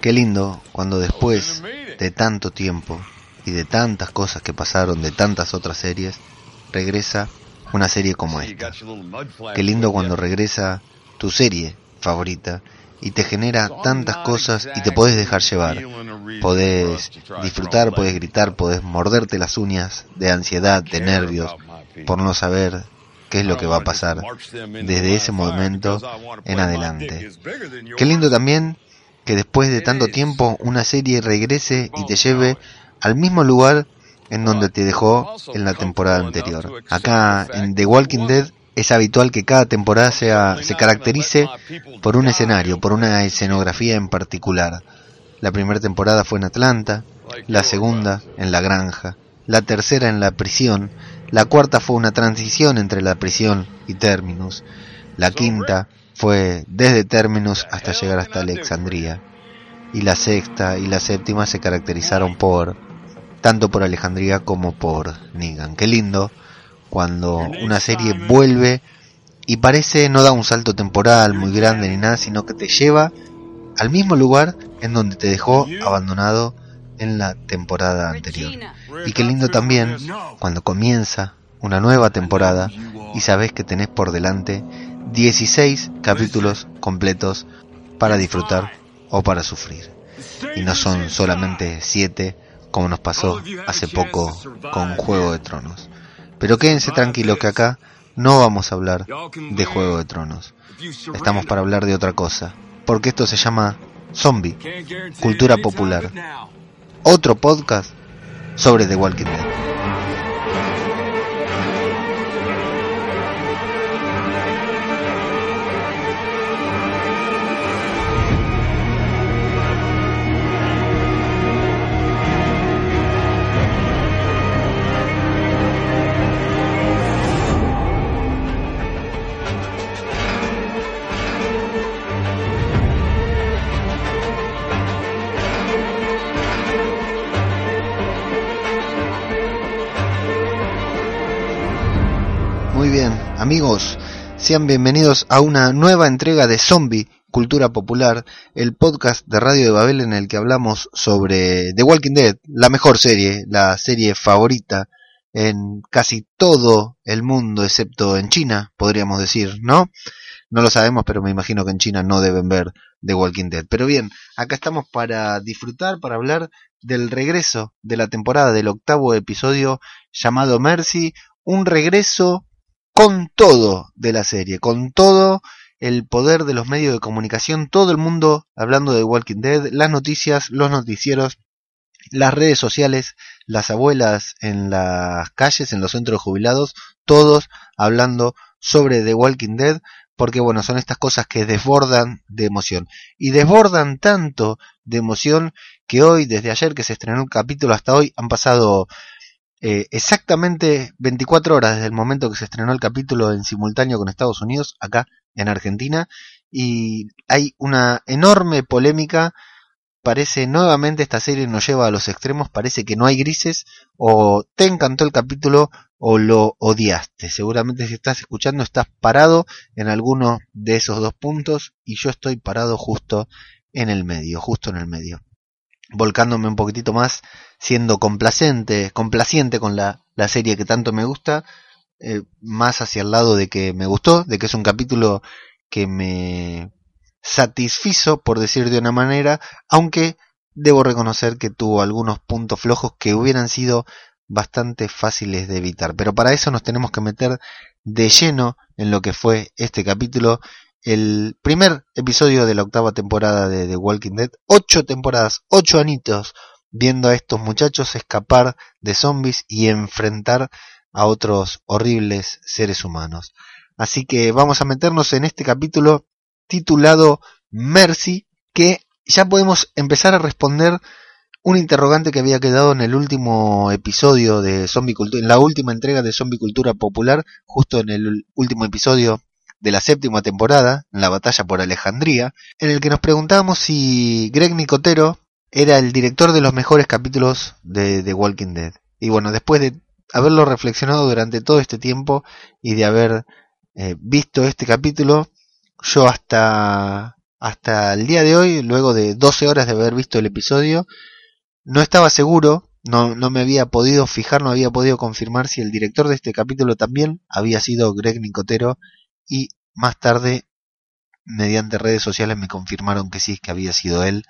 Qué lindo cuando después de tanto tiempo y de tantas cosas que pasaron, de tantas otras series, regresa una serie como esta. Qué lindo cuando regresa tu serie favorita y te genera tantas cosas y te podés dejar llevar. Podés disfrutar, podés gritar, podés morderte las uñas de ansiedad, de nervios, por no saber qué es lo que va a pasar desde ese momento en adelante. Qué lindo también que después de tanto tiempo una serie regrese y te lleve al mismo lugar en donde te dejó en la temporada anterior. Acá en The Walking Dead es habitual que cada temporada sea, se caracterice por un escenario, por una escenografía en particular. La primera temporada fue en Atlanta, la segunda en la granja, la tercera en la prisión, la cuarta fue una transición entre la prisión y Terminus, la quinta fue desde Terminus hasta llegar hasta Alexandría, y la sexta y la séptima se caracterizaron por tanto por Alejandría como por Negan. Qué lindo cuando una serie vuelve y parece no da un salto temporal muy grande ni nada, sino que te lleva al mismo lugar en donde te dejó abandonado en la temporada anterior. Y qué lindo también cuando comienza una nueva temporada y sabes que tenés por delante 16 capítulos completos para disfrutar o para sufrir. Y no son solamente 7 como nos pasó hace poco con Juego de Tronos. Pero quédense tranquilos que acá no vamos a hablar de Juego de Tronos. Estamos para hablar de otra cosa. Porque esto se llama Zombie, Cultura Popular. Otro podcast sobre The Walking Dead. Amigos, sean bienvenidos a una nueva entrega de Zombie Cultura Popular, el podcast de Radio de Babel en el que hablamos sobre The Walking Dead, la mejor serie, la serie favorita en casi todo el mundo, excepto en China, podríamos decir, ¿no? No lo sabemos, pero me imagino que en China no deben ver The Walking Dead. Pero bien, acá estamos para disfrutar, para hablar del regreso de la temporada del octavo episodio llamado Mercy, un regreso con todo de la serie, con todo el poder de los medios de comunicación, todo el mundo hablando de Walking Dead, las noticias, los noticieros, las redes sociales, las abuelas en las calles, en los centros jubilados, todos hablando sobre The Walking Dead, porque bueno, son estas cosas que desbordan de emoción. Y desbordan tanto de emoción que hoy, desde ayer que se estrenó el capítulo hasta hoy, han pasado eh, exactamente 24 horas desde el momento que se estrenó el capítulo en simultáneo con Estados Unidos, acá en Argentina, y hay una enorme polémica. Parece nuevamente esta serie nos lleva a los extremos, parece que no hay grises, o te encantó el capítulo o lo odiaste. Seguramente si estás escuchando estás parado en alguno de esos dos puntos y yo estoy parado justo en el medio, justo en el medio volcándome un poquitito más, siendo complacente, complaciente con la, la serie que tanto me gusta, eh, más hacia el lado de que me gustó, de que es un capítulo que me satisfizo, por decir de una manera, aunque debo reconocer que tuvo algunos puntos flojos que hubieran sido bastante fáciles de evitar. Pero para eso nos tenemos que meter de lleno en lo que fue este capítulo el primer episodio de la octava temporada de The Walking Dead. Ocho temporadas, ocho anitos viendo a estos muchachos escapar de zombies y enfrentar a otros horribles seres humanos. Así que vamos a meternos en este capítulo titulado Mercy, que ya podemos empezar a responder un interrogante que había quedado en el último episodio de Zombie Cultura, en la última entrega de Zombie Cultura Popular, justo en el último episodio de la séptima temporada, la batalla por Alejandría, en el que nos preguntábamos si Greg Nicotero era el director de los mejores capítulos de Walking Dead. Y bueno, después de haberlo reflexionado durante todo este tiempo y de haber eh, visto este capítulo, yo hasta hasta el día de hoy, luego de 12 horas de haber visto el episodio, no estaba seguro, no, no me había podido fijar, no había podido confirmar si el director de este capítulo también había sido Greg Nicotero y más tarde, mediante redes sociales, me confirmaron que sí, que había sido él,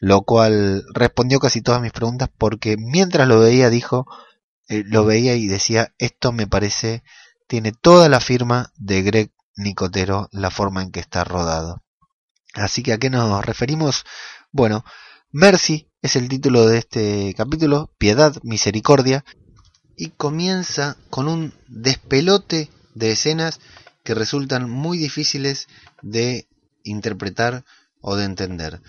lo cual respondió casi todas mis preguntas porque mientras lo veía dijo, eh, lo veía y decía, esto me parece, tiene toda la firma de Greg Nicotero, la forma en que está rodado. Así que a qué nos referimos? Bueno, Mercy es el título de este capítulo, Piedad, Misericordia, y comienza con un despelote de escenas que resultan muy difíciles de interpretar o de entender.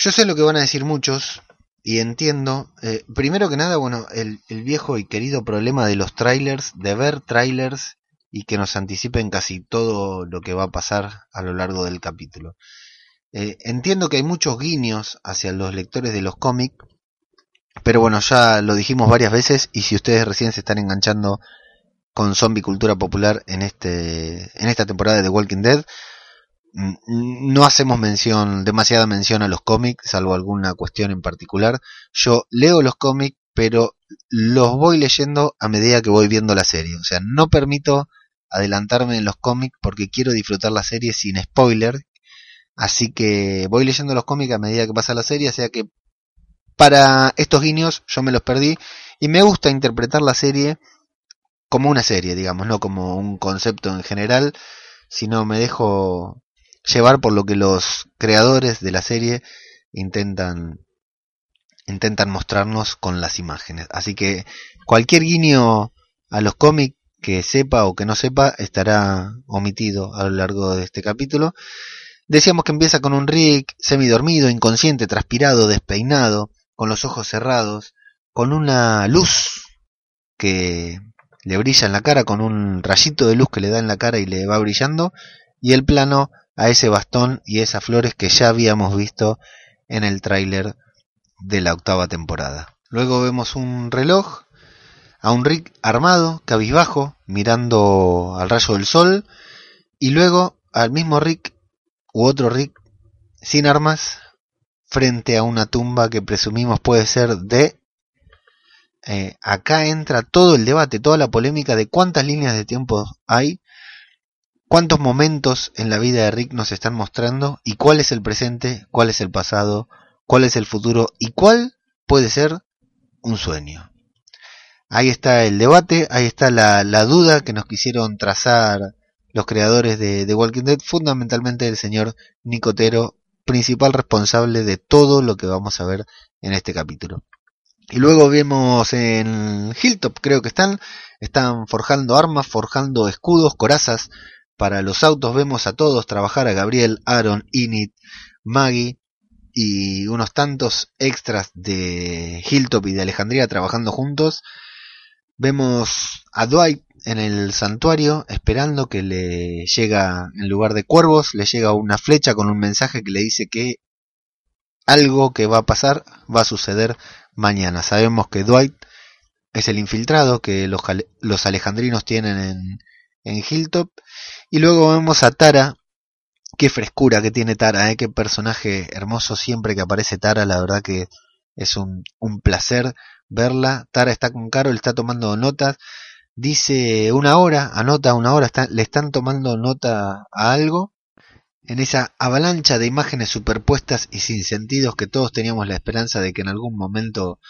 Yo sé lo que van a decir muchos y entiendo, eh, primero que nada, bueno, el, viejo y querido problema de los trailers, de ver trailers y que nos anticipen casi todo lo que va a pasar a lo largo del capítulo. Eh, entiendo que hay muchos guiños hacia los lectores de los cómics, pero bueno, ya lo dijimos varias veces y si ustedes recién se están enganchando con zombie cultura popular en este en esta temporada de The Walking Dead, no hacemos mención, demasiada mención a los cómics, salvo alguna cuestión en particular. Yo leo los cómics, pero los voy leyendo a medida que voy viendo la serie. O sea, no permito adelantarme en los cómics porque quiero disfrutar la serie sin spoiler. Así que voy leyendo los cómics a medida que pasa la serie, o sea que para estos guiños yo me los perdí y me gusta interpretar la serie como una serie, digamos, no como un concepto en general, sino me dejo llevar por lo que los creadores de la serie intentan intentan mostrarnos con las imágenes. Así que cualquier guiño a los cómics que sepa o que no sepa estará omitido a lo largo de este capítulo. Decíamos que empieza con un Rick semidormido, inconsciente, transpirado, despeinado, con los ojos cerrados, con una luz que le brilla en la cara, con un rayito de luz que le da en la cara y le va brillando, y el plano a ese bastón y esas flores que ya habíamos visto en el tráiler de la octava temporada. Luego vemos un reloj a un Rick armado, cabizbajo, mirando al rayo del sol, y luego al mismo Rick u otro Rick sin armas frente a una tumba que presumimos puede ser de... Eh, acá entra todo el debate, toda la polémica de cuántas líneas de tiempo hay, cuántos momentos en la vida de Rick nos están mostrando y cuál es el presente, cuál es el pasado, cuál es el futuro y cuál puede ser un sueño. Ahí está el debate, ahí está la, duda que nos quisieron trazar los creadores de The Walking Dead, fundamentalmente el señor Nicotero, principal responsable de todo lo que vamos a ver en este capítulo. Y luego vemos en Hilltop, creo que están, están forjando armas, forjando escudos, corazas para los autos. Vemos a todos trabajar, a Gabriel, Aaron, Init, Maggie y unos tantos extras de Hilltop y de Alejandría trabajando juntos. Vemos a Dwight en el santuario esperando que le llega, en lugar de cuervos, le llega una flecha con un mensaje que le dice que algo que va a pasar va a suceder mañana. Sabemos que Dwight es el infiltrado que los, los alejandrinos tienen en, en Hilltop. Y luego vemos a Tara. Qué frescura que tiene Tara, ¿eh? qué personaje hermoso siempre que aparece Tara. La verdad que es un, un placer verla. Tara está con Carol, está tomando notas. Dice una hora, anota una hora, le están tomando nota a algo. En esa avalancha de imágenes superpuestas y sin sentidos que todos teníamos la esperanza de que en algún momento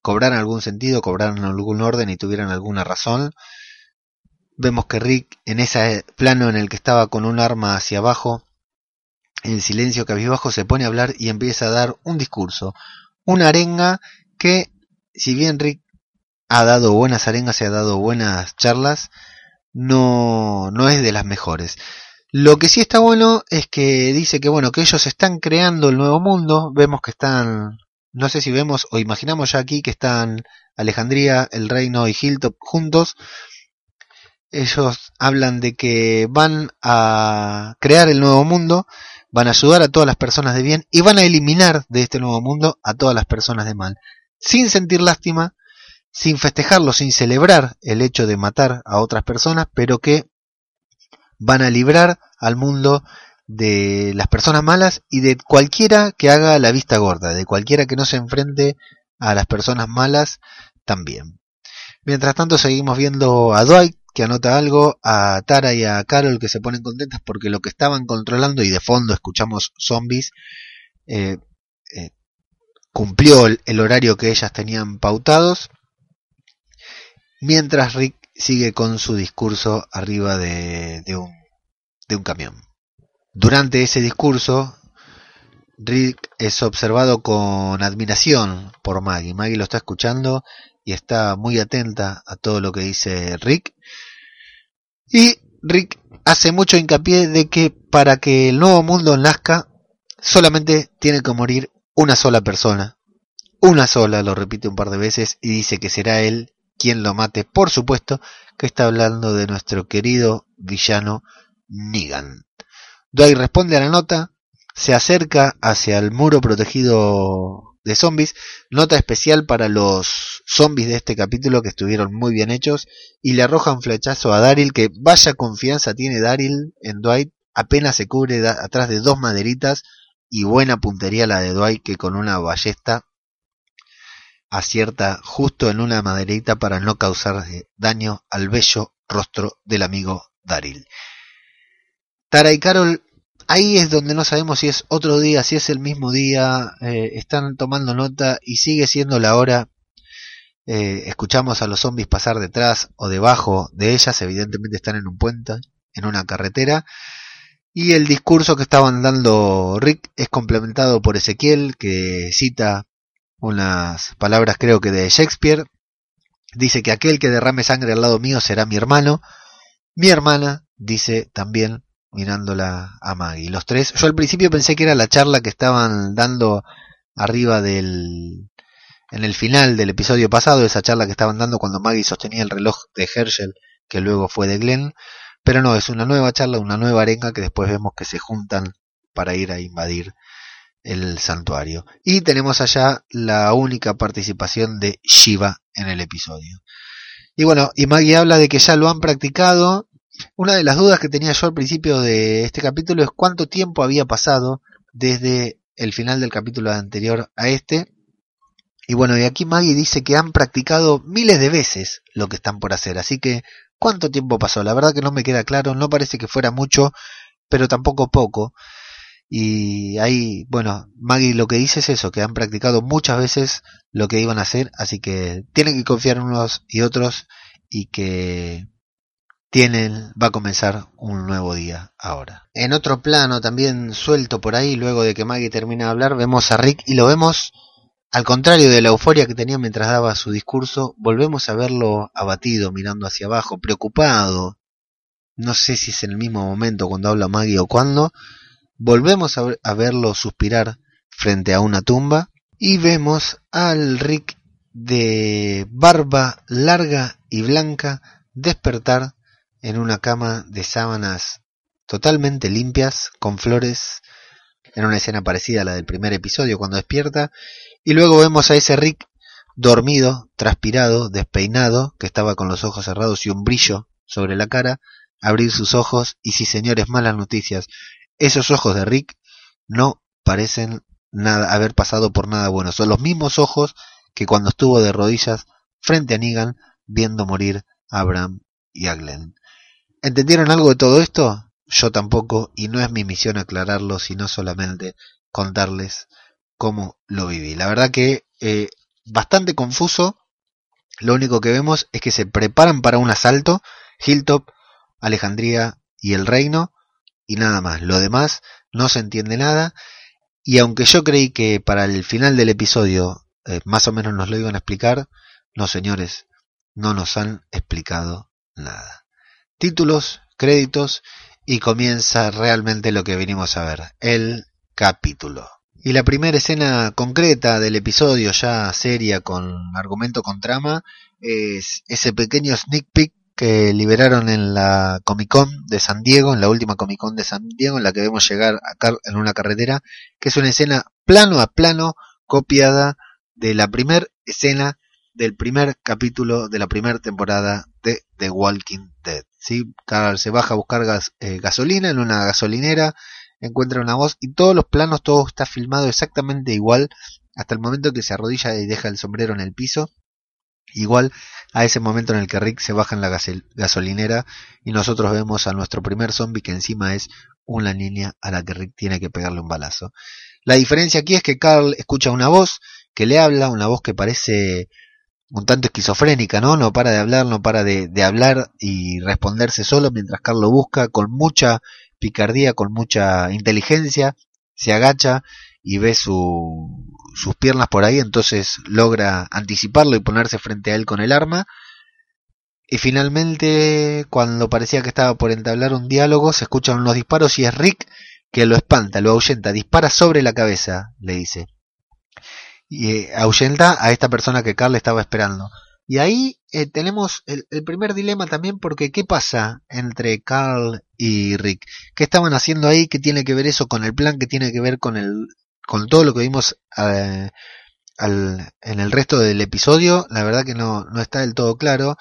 cobraran algún sentido, cobraran algún orden y tuvieran alguna razón. Vemos que Rick en ese plano en el que estaba con un arma hacia abajo, en silencio cabizbajo, se pone a hablar y empieza a dar un discurso, una arenga que si bien Rick ha dado buenas arengas y ha dado buenas charlas, no, no es de las mejores. Lo que sí está bueno es que dice que bueno, que ellos están creando el nuevo mundo, vemos que están, no sé si vemos o imaginamos ya aquí que están Alejandría, el Reino y Hilltop juntos. Ellos hablan de que van a crear el nuevo mundo, van a ayudar a todas las personas de bien y van a eliminar de este nuevo mundo a todas las personas de mal sin sentir lástima, sin festejarlo, sin celebrar el hecho de matar a otras personas, pero que van a librar al mundo de las personas malas y de cualquiera que haga la vista gorda, de cualquiera que no se enfrente a las personas malas también. Mientras tanto seguimos viendo a Dwight que anota algo, a Tara y a Carol que se ponen contentas porque lo que estaban controlando y de fondo escuchamos zombies eh, eh, cumplió el, horario que ellas tenían pautados, mientras Rick sigue con su discurso arriba de, un, de un camión. Durante ese discurso, Rick es observado con admiración por Maggie. Maggie lo está escuchando y está muy atenta a todo lo que dice Rick. Y Rick hace mucho hincapié de que para que el nuevo mundo nazca, solamente tiene que morir una sola persona. Una sola, lo repite un par de veces y dice que será él quien lo mate. Por supuesto que está hablando de nuestro querido villano Negan. Dwight responde a la nota, se acerca hacia el muro protegido de zombies. Nota especial para los zombies de este capítulo que estuvieron muy bien hechos. Y le arroja un flechazo a Daryl que vaya confianza tiene Daryl en Dwight. Apenas se cubre atrás de dos maderitas. Y buena puntería la de Dwight que con una ballesta acierta justo en una maderita para no causar daño al bello rostro del amigo Daryl. Tara y Carol ahí es donde no sabemos si es otro día, si es el mismo día, eh, están tomando nota y sigue siendo la hora. Eh, escuchamos a los zombies pasar detrás o debajo de ellas, evidentemente están en un puente, en una carretera. Y el discurso que estaban dando Rick es complementado por Ezequiel, que cita unas palabras creo que de Shakespeare. Dice que aquel que derrame sangre al lado mío será mi hermano. Mi hermana, dice también mirándola a Maggie. Los tres, yo al principio pensé que era la charla que estaban dando arriba del en el final del episodio pasado, esa charla que estaban dando cuando Maggie sostenía el reloj de Herschel, que luego fue de Glenn, pero no, es una nueva charla, una nueva arenga que después vemos que se juntan para ir a invadir el santuario. Y tenemos allá la única participación de Shiva en el episodio. Y bueno, y Maggie habla de que ya lo han practicado una de las dudas que tenía yo al principio de este capítulo es cuánto tiempo había pasado desde el final del capítulo anterior a este. Y bueno, y aquí Maggie dice que han practicado miles de veces lo que están por hacer. Así que, ¿cuánto tiempo pasó? La verdad que no me queda claro, no parece que fuera mucho, pero tampoco poco. Y ahí, bueno, Maggie lo que dice es eso, que han practicado muchas veces lo que iban a hacer, así que tienen que confiar unos y otros y que tienen, va a comenzar un nuevo día ahora. En otro plano, también suelto por ahí, luego de que Maggie termina de hablar, vemos a Rick y lo vemos, al contrario de la euforia que tenía mientras daba su discurso, volvemos a verlo abatido, mirando hacia abajo, preocupado. No sé si es en el mismo momento cuando habla Maggie o cuando. Volvemos a, a verlo suspirar frente a una tumba y vemos al Rick de barba larga y blanca despertar en una cama de sábanas totalmente limpias, con flores, en una escena parecida a la del primer episodio cuando despierta, y luego vemos a ese Rick dormido, transpirado, despeinado, que estaba con los ojos cerrados y un brillo sobre la cara, abrir sus ojos y sí señores, malas noticias, esos ojos de Rick no parecen nada haber pasado por nada bueno, son los mismos ojos que cuando estuvo de rodillas frente a Negan viendo morir a Abraham y a Glenn. ¿Entendieron algo de todo esto? Yo tampoco, y no es mi misión aclararlo, sino solamente contarles cómo lo viví. La verdad que eh, bastante confuso. Lo único que vemos es que se preparan para un asalto. Hilltop, Alejandría y el reino. Y nada más. Lo demás no se entiende nada. Y aunque yo creí que para el final del episodio eh, más o menos nos lo iban a explicar, no señores, no nos han explicado nada títulos, créditos y comienza realmente lo que venimos a ver, el capítulo. Y la primera escena concreta del episodio, ya seria con argumento con trama, es ese pequeño sneak peek que liberaron en la Comic Con de San Diego, en la última Comic Con de San Diego, en la que vemos llegar acá en una carretera, que es una escena plano a plano copiada de la primera escena del primer capítulo de la primera temporada de Walking Dead. ¿sí? Carl se baja a buscar eh, gasolina en una gasolinera encuentra una voz y todos los planos, todo está filmado exactamente igual hasta el momento que se arrodilla y deja el sombrero en el piso. Igual a ese momento en el que Rick se baja en la gasolinera y nosotros vemos a nuestro primer zombie que encima es una niña a la que Rick tiene que pegarle un balazo. La diferencia aquí es que Carl escucha una voz que le habla, una voz que parece un tanto esquizofrénica, ¿no? No para de hablar, no para de, hablar y responderse solo mientras Carl lo busca con mucha picardía, con mucha inteligencia, se agacha y ve su, sus piernas por ahí, entonces logra anticiparlo y ponerse frente a él con el arma. Y finalmente, cuando parecía que estaba por entablar un diálogo, se escuchan unos disparos y es Rick que lo espanta, lo ahuyenta, dispara sobre la cabeza, le dice. Y eh, ahuyenta a esta persona que Carl estaba esperando. Y ahí eh, tenemos el, primer dilema también porque ¿qué pasa entre Carl y Rick? ¿Qué estaban haciendo ahí? ¿Qué tiene que ver eso con el plan? ¿Qué tiene que ver con el con todo lo que vimos eh, en el resto del episodio? La verdad que no, no está del todo claro.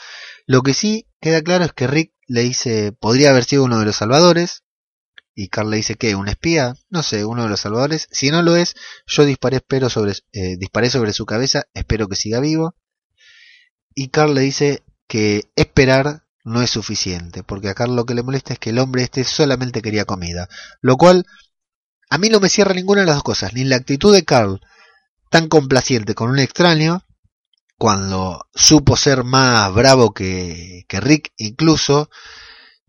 Lo que sí queda claro es que Rick le dice podría haber sido uno de los salvadores. Y Carl le dice que un espía, no sé, uno de los salvadores. Si no lo es, yo disparé, espero sobre, eh, disparé sobre su cabeza, espero que siga vivo y Carl le dice que esperar no es suficiente, porque a Carl lo que le molesta es que el hombre este solamente quería comida, lo cual a mí no me cierra ninguna de las dos cosas, ni la actitud de Carl tan complaciente con un extraño, cuando supo ser más bravo que, que Rick incluso,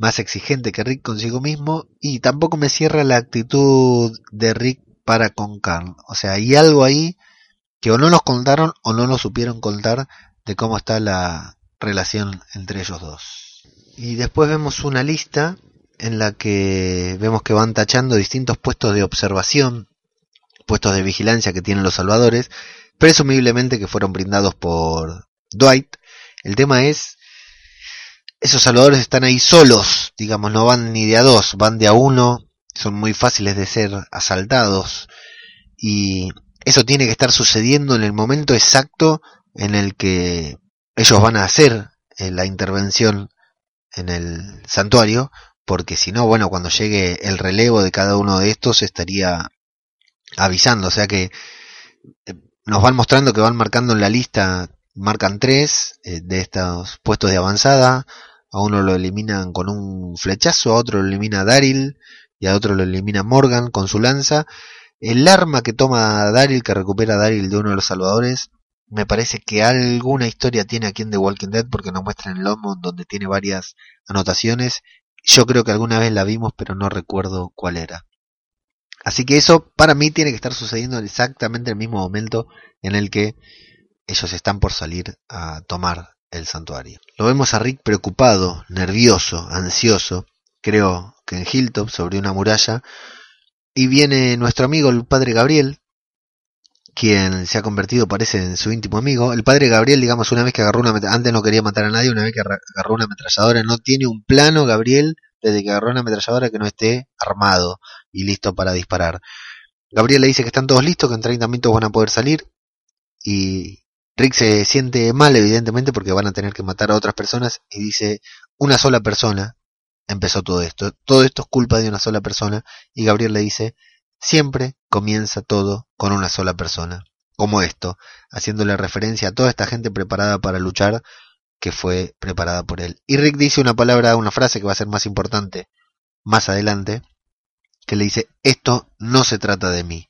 más exigente que Rick consigo mismo, y tampoco me cierra la actitud de Rick para con Carl. O sea, hay algo ahí que o no nos contaron o no nos supieron contar de cómo está la relación entre ellos dos. Y después vemos una lista en la que vemos que van tachando distintos puestos de observación, puestos de vigilancia que tienen los salvadores, presumiblemente que fueron brindados por Dwight. El tema es, esos salvadores están ahí solos, digamos, no van ni de a dos, van de a uno, son muy fáciles de ser asaltados. Y eso tiene que estar sucediendo en el momento exacto en el que ellos van a hacer eh, la intervención en el santuario, porque si no, bueno, cuando llegue el relevo de cada uno de estos estaría avisando, o sea que eh, nos van mostrando que van marcando en la lista, marcan tres eh, de estos puestos de avanzada, a uno lo eliminan con un flechazo, a otro lo elimina Daryl y a otro lo elimina Morgan con su lanza. El arma que toma Daryl, que recupera Daryl de uno de los salvadores, me parece que alguna historia tiene aquí en The Walking Dead porque nos muestran el lomo donde tiene varias anotaciones. Yo creo que alguna vez la vimos, pero no recuerdo cuál era. Así que eso para mí tiene que estar sucediendo en exactamente el mismo momento en el que ellos están por salir a tomar el santuario. Lo vemos a Rick preocupado, nervioso, ansioso, creo que en Hilltop, sobre una muralla, y viene nuestro amigo el padre Gabriel, quien se ha convertido, parece, en su íntimo amigo. El padre Gabriel, digamos, una vez que agarró una antes no quería matar a nadie, una vez que agarró una ametralladora, no tiene un plano, Gabriel, desde que agarró una ametralladora que no esté armado y listo para disparar. Gabriel le dice que están todos listos, que en 30 minutos van a poder salir y Rick se siente mal, evidentemente, porque van a tener que matar a otras personas y dice, una sola persona empezó todo esto. Todo esto es culpa de una sola persona y Gabriel le dice, Siempre comienza todo con una sola persona, como esto, haciéndole referencia a toda esta gente preparada para luchar que fue preparada por él. Y Rick dice una palabra, una frase que va a ser más importante más adelante, que le dice, esto no se trata de mí.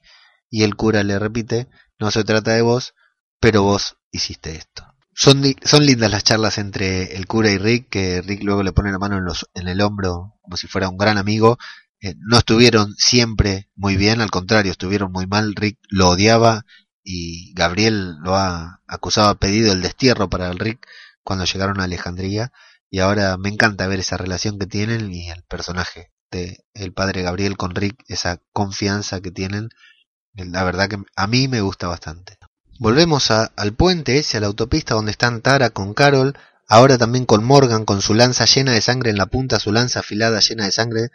Y el cura le repite, no se trata de vos, pero vos hiciste esto. Son, son lindas las charlas entre el cura y Rick, que Rick luego le pone la mano en, los, en el hombro como si fuera un gran amigo eh, no estuvieron siempre muy bien, al contrario, estuvieron muy mal. Rick lo odiaba y Gabriel lo ha acusado, ha pedido el destierro para Rick cuando llegaron a Alejandría. Y ahora me encanta ver esa relación que tienen y el personaje de el padre Gabriel con Rick, esa confianza que tienen. La verdad que a mí me gusta bastante. Volvemos al puente ese, a la autopista donde están Tara con Carol, ahora también con Morgan, con su lanza llena de sangre en la punta, su lanza afilada llena de sangre,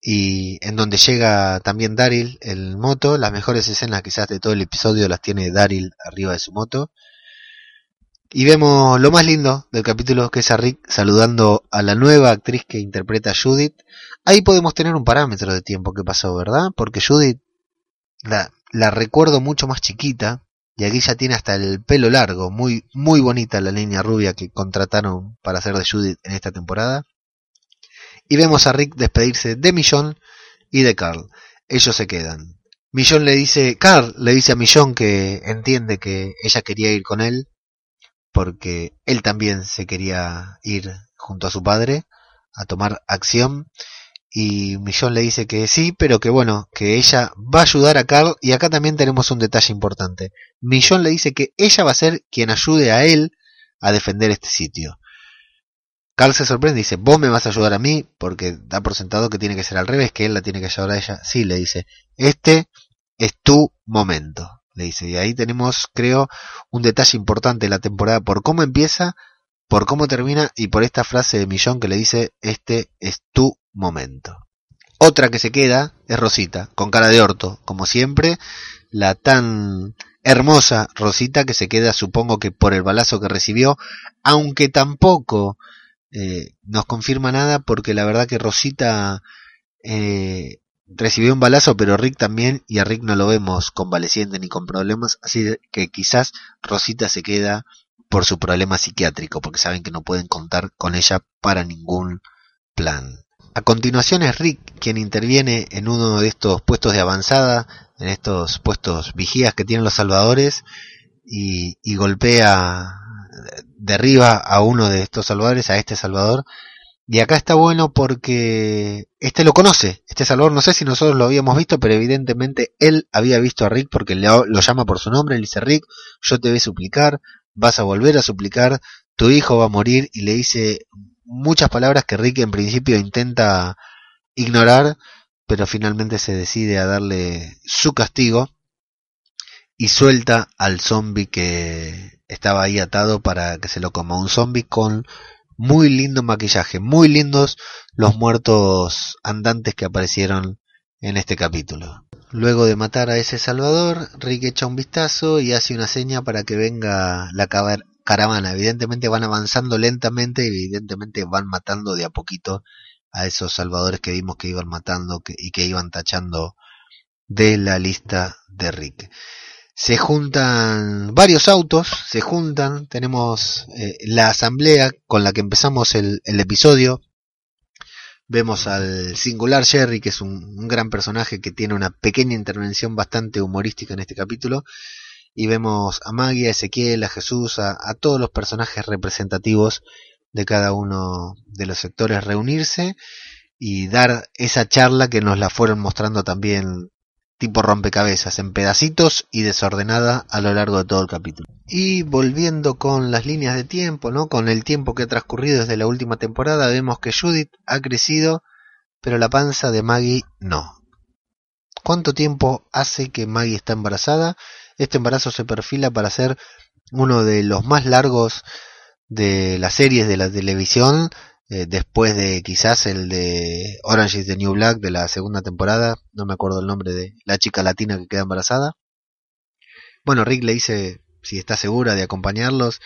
y en donde llega también Daryl el moto, las mejores escenas quizás de todo el episodio las tiene Daryl arriba de su moto. Y vemos lo más lindo del capítulo, que es a Rick saludando a la nueva actriz que interpreta a Judith. Ahí podemos tener un parámetro de tiempo que pasó, ¿verdad? Porque Judith la, la recuerdo mucho más chiquita, y aquí ya tiene hasta el pelo largo, muy, muy bonita la línea rubia que contrataron para hacer de Judith en esta temporada. Y vemos a Rick despedirse de Millón y de Carl. Ellos se quedan. Millón le dice, Carl le dice a Millón que entiende que ella quería ir con él, porque él también se quería ir junto a su padre a tomar acción y Millón le dice que sí, pero que bueno, que ella va a ayudar a Carl y acá también tenemos un detalle importante. Millón le dice que ella va a ser quien ayude a él a defender este sitio. Carl se sorprende y dice, vos me vas a ayudar a mí, porque da por sentado que tiene que ser al revés, que él la tiene que ayudar a ella. Sí, le dice, este es tu momento, le dice. Y ahí tenemos, creo, un detalle importante de la temporada por cómo empieza, por cómo termina y por esta frase de Millón que le dice, este es tu momento. Otra que se queda es Rosita, con cara de orto, como siempre, la tan hermosa Rosita que se queda, supongo que por el balazo que recibió, aunque tampoco eh, nos confirma nada, porque la verdad que Rosita eh, recibió un balazo, pero Rick también, y a Rick no lo vemos convaleciente ni con problemas, así que quizás Rosita se queda por su problema psiquiátrico, porque saben que no pueden contar con ella para ningún plan. A continuación es Rick quien interviene en uno de estos puestos de avanzada, en estos puestos vigías que tienen los salvadores, y, golpea, derriba a uno de estos salvadores, a este salvador. Y acá está bueno porque este lo conoce, este salvador, no sé si nosotros lo habíamos visto, pero evidentemente él había visto a Rick porque lo, lo llama por su nombre, le dice Rick, yo te voy a suplicar, vas a volver a suplicar, tu hijo va a morir, y le dice muchas palabras que Rick en principio intenta ignorar, pero finalmente se decide a darle su castigo y suelta al zombie que estaba ahí atado para que se lo coma. Un zombie con muy lindo maquillaje, muy lindos los muertos andantes que aparecieron en este capítulo. Luego de matar a ese Salvador, Rick echa un vistazo y hace una seña para que venga la, caravana. Evidentemente van avanzando lentamente, evidentemente van matando de a poquito a esos salvadores que vimos que iban matando y que iban tachando de la lista de Rick. Se juntan varios autos, se juntan, tenemos eh, la asamblea con la que empezamos el, episodio, vemos al singular Jerry, que es un, gran personaje que tiene una pequeña intervención bastante humorística en este capítulo, y vemos a Maggie, a Ezequiel, a Jesús, a, todos los personajes representativos de cada uno de los sectores reunirse y dar esa charla que nos la fueron mostrando también tipo rompecabezas, en pedacitos y desordenada a lo largo de todo el capítulo. Y volviendo con las líneas de tiempo, ¿no? Con el tiempo que ha transcurrido desde la última temporada, vemos que Judith ha crecido, pero la panza de Maggie no. ¿Cuánto tiempo hace que Maggie está embarazada? Este embarazo se perfila para ser uno de los más largos de las series de la televisión, eh, después de quizás el de Orange is the New Black de la segunda temporada, no me acuerdo el nombre de la chica latina que queda embarazada. Bueno, Rick le dice si está segura de acompañarlos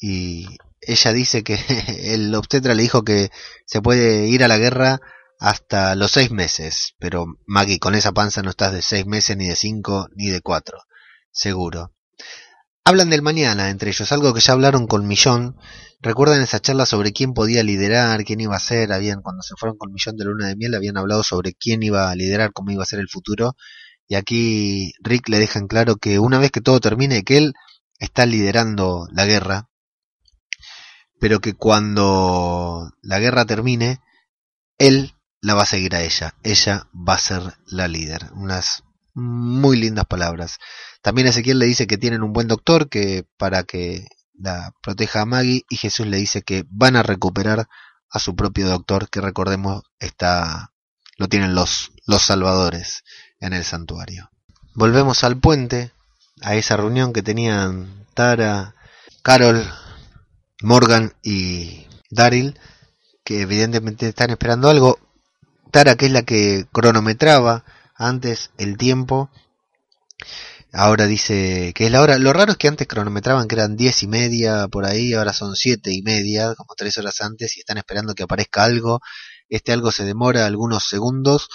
y ella dice que el obstetra le dijo que se puede ir a la guerra hasta los seis meses, pero Maggie con esa panza no estás de seis meses ni de cinco ni de cuatro seguro. Hablan del mañana entre ellos, algo que ya hablaron con Millón. Recuerdan esa charla sobre quién podía liderar, quién iba a ser. Habían, cuando se fueron con Millón de Luna de Miel, habían hablado sobre quién iba a liderar, cómo iba a ser el futuro. Y aquí Rick le deja en claro que una vez que todo termine, que él está liderando la guerra, pero que cuando la guerra termine, él la va a seguir a ella. Ella va a ser la líder. Unas muy lindas palabras. También Ezequiel le dice que tienen un buen doctor que para que la proteja a Maggie y Jesús le dice que van a recuperar a su propio doctor que recordemos está lo tienen los los salvadores en el santuario. Volvemos al puente, a esa reunión que tenían Tara, Carol, Morgan y Daryl, que evidentemente están esperando algo. Tara, que es la que cronometraba antes el tiempo, Ahora dice que es la hora. Lo raro es que antes cronometraban que eran diez y media por ahí, ahora son siete y media, como tres horas antes, y están esperando que aparezca algo. Este algo se demora algunos segundos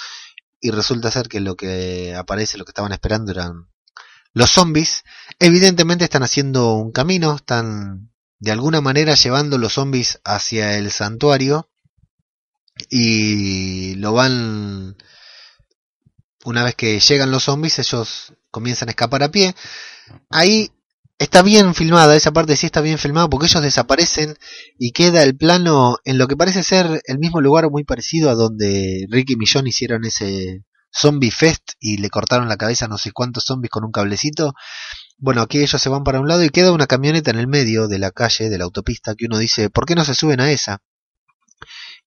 y resulta ser que lo que aparece, lo que estaban esperando eran los zombies. Evidentemente están haciendo un camino, están de alguna manera llevando los zombies hacia el santuario y lo van una vez que llegan los zombies ellos comienzan a escapar a pie ahí está bien filmada esa parte sí está bien filmada porque ellos desaparecen y queda el plano en lo que parece ser el mismo lugar muy parecido a donde Ricky y Millón hicieron ese zombie fest y le cortaron la cabeza a no sé cuántos zombies con un cablecito bueno, aquí ellos se van para un lado y queda una camioneta en el medio de la calle, de la autopista, que uno dice, ¿por qué no se suben a esa?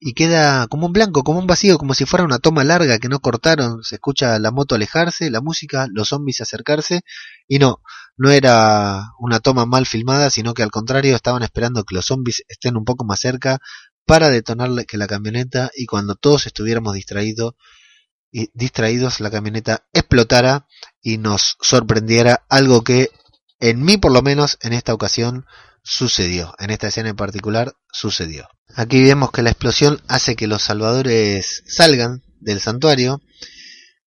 Y queda como un blanco, como un vacío, como si fuera una toma larga que no cortaron. Se escucha la moto alejarse, la música, los zombies acercarse. Y no, no era una toma mal filmada, sino que al contrario estaban esperando que los zombies estén un poco más cerca para detonar que la camioneta y cuando todos estuviéramos distraídos, y distraídos la camioneta explotara y nos sorprendiera algo que en mí por lo menos en esta ocasión sucedió, en esta escena en particular sucedió. Aquí vemos que la explosión hace que los salvadores salgan del santuario.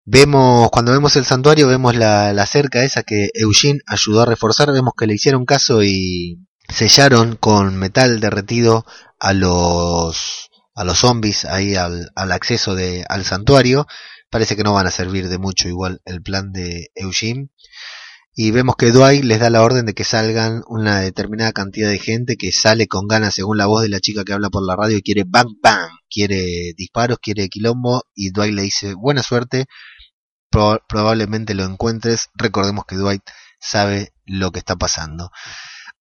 Vemos, cuando vemos el santuario, vemos la, la cerca esa que Eugene ayudó a reforzar, vemos que le hicieron caso y sellaron con metal derretido a los a los zombies ahí al, al acceso de, al santuario parece que no van a servir de mucho igual el plan de Eugene. Y vemos que Dwight les da la orden de que salgan una determinada cantidad de gente que sale con ganas, según la voz de la chica que habla por la radio, y quiere bang bang, quiere disparos, quiere quilombo, y Dwight le dice buena suerte, probablemente lo encuentres. Recordemos que Dwight sabe lo que está pasando.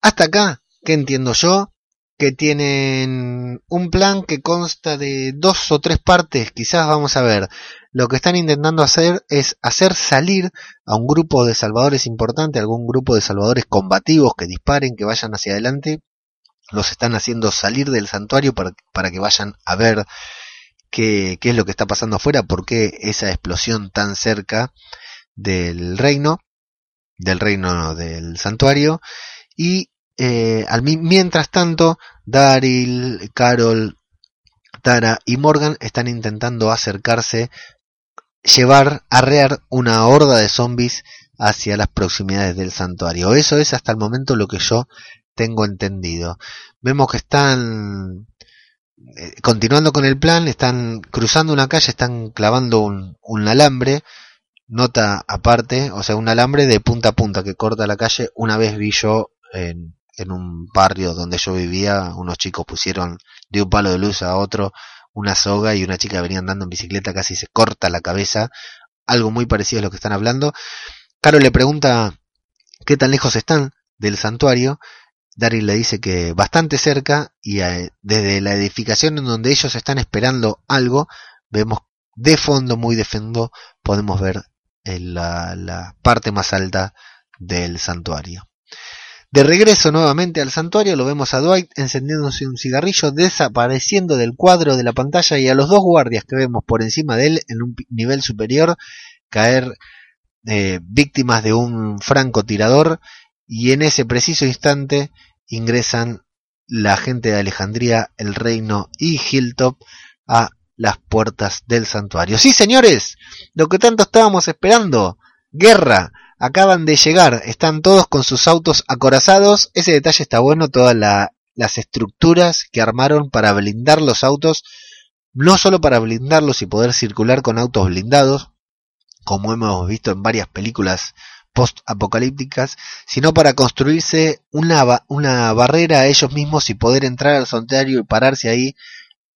Hasta acá, ¿qué entiendo yo? que tienen un plan que consta de dos o tres partes, quizás vamos a ver. Lo que están intentando hacer es hacer salir a un grupo de salvadores importante, algún grupo de salvadores combativos que disparen, que vayan hacia adelante. Los están haciendo salir del santuario para, que vayan a ver qué, es lo que está pasando afuera, por qué esa explosión tan cerca del reino, del reino del santuario. Y eh, al, mientras tanto, Daryl, Carol, Tara y Morgan están intentando acercarse, llevar, arrear una horda de zombies hacia las proximidades del santuario. Eso es hasta el momento lo que yo tengo entendido. Vemos que están eh, continuando con el plan, están cruzando una calle, están clavando un, alambre, nota aparte, o sea, un alambre de punta a punta que corta la calle. Una vez vi yo en un barrio donde yo vivía, unos chicos pusieron de un palo de luz a otro una soga y una chica venía andando en bicicleta casi se corta la cabeza. Algo muy parecido a lo que están hablando. Caro le pregunta qué tan lejos están del santuario. Daryl le dice que bastante cerca y eh, desde la edificación en donde ellos están esperando algo, vemos de fondo, muy de fondo, podemos ver la, la parte más alta del santuario. De regreso nuevamente al santuario lo vemos a Dwight encendiéndose un cigarrillo, desapareciendo del cuadro de la pantalla y a los dos guardias que vemos por encima de él en un nivel superior caer eh, víctimas de un francotirador y en ese preciso instante ingresan la gente de Alejandría, el reino y Hilltop a las puertas del santuario. Sí, señores, lo que tanto estábamos esperando, guerra acaban de llegar, están todos con sus autos acorazados, ese detalle está bueno, todas las estructuras que armaron para blindar los autos, no solo para blindarlos y poder circular con autos blindados, como hemos visto en varias películas post-apocalípticas, sino para construirse una, barrera a ellos mismos y poder entrar al santuario y pararse ahí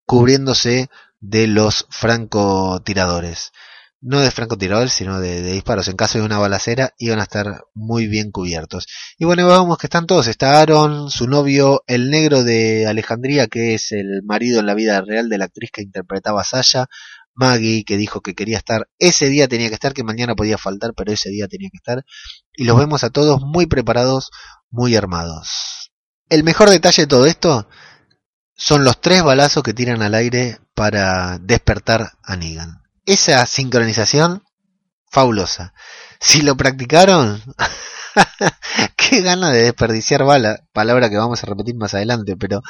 cubriéndose de los francotiradores no de francotiradores, sino de, disparos. En caso de una balacera, iban a estar muy bien cubiertos. Y bueno, vemos que están todos. Está Aaron, su novio, el negro de Alejandría, que es el marido en la vida real de la actriz que interpretaba a Sasha. Maggie, que dijo que quería estar. Ese día tenía que estar, que mañana podía faltar, pero ese día tenía que estar. Y los vemos a todos muy preparados, muy armados. El mejor detalle de todo esto son los tres balazos que tiran al aire para despertar a Negan esa sincronización fabulosa. Si lo practicaron, qué gana de desperdiciar bala, palabra que vamos a repetir más adelante, pero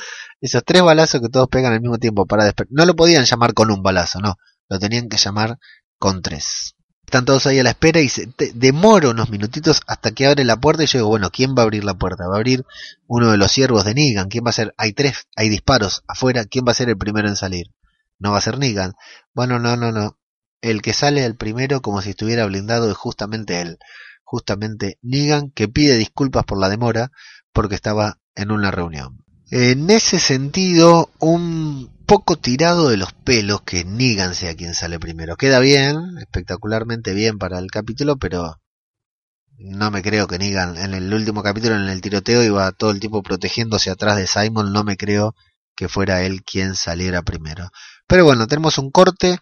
esos tres balazos que todos pegan al mismo tiempo para no lo podían llamar con un balazo, no, lo tenían que llamar con tres. Están todos ahí a la espera y se, demoro unos minutitos hasta que abre la puerta y yo digo, bueno, ¿quién va a abrir la puerta? Va a abrir uno de los siervos de Negan, ¿quién va a ser? Hay tres, hay disparos afuera, ¿quién va a ser el primero en salir? No va a ser Negan. Bueno, no, no, no. El que sale el primero como si estuviera blindado es justamente él. Justamente Negan que pide disculpas por la demora porque estaba en una reunión. En ese sentido, un poco tirado de los pelos que Negan sea quien sale primero. Queda bien, espectacularmente bien para el capítulo, pero no me creo que Negan en el último capítulo, en el tiroteo, iba todo el tiempo protegiéndose atrás de Simon. No me creo que fuera él quien saliera primero. Pero bueno, tenemos un corte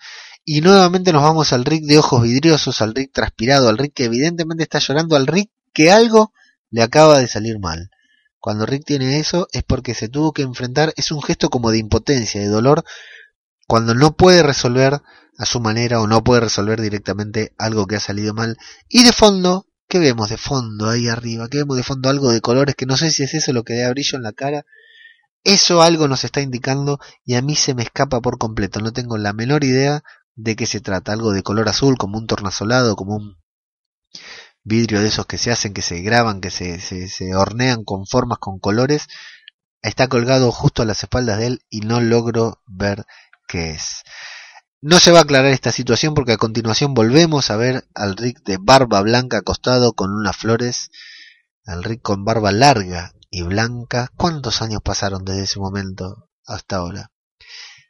y nuevamente nos vamos al Rick de ojos vidriosos, al Rick transpirado, al Rick que evidentemente está llorando, al Rick que algo le acaba de salir mal. Cuando Rick tiene eso es porque se tuvo que enfrentar, es un gesto como de impotencia, de dolor, cuando no puede resolver a su manera o no puede resolver directamente algo que ha salido mal. Y de fondo, ¿qué vemos de fondo ahí arriba? ¿Qué vemos de fondo? Algo de colores que no sé si es eso lo que da brillo en la cara. Eso algo nos está indicando y a mí se me escapa por completo. No tengo la menor idea de qué se trata. Algo de color azul, como un tornasolado, como un vidrio de esos que se hacen, que se graban, que se, se, hornean con formas, con colores. Está colgado justo a las espaldas de él y no logro ver qué es. No se va a aclarar esta situación porque a continuación volvemos a ver al Rick de barba blanca acostado con unas flores, al Rick con barba larga y blanca. ¿Cuántos años pasaron desde ese momento hasta ahora?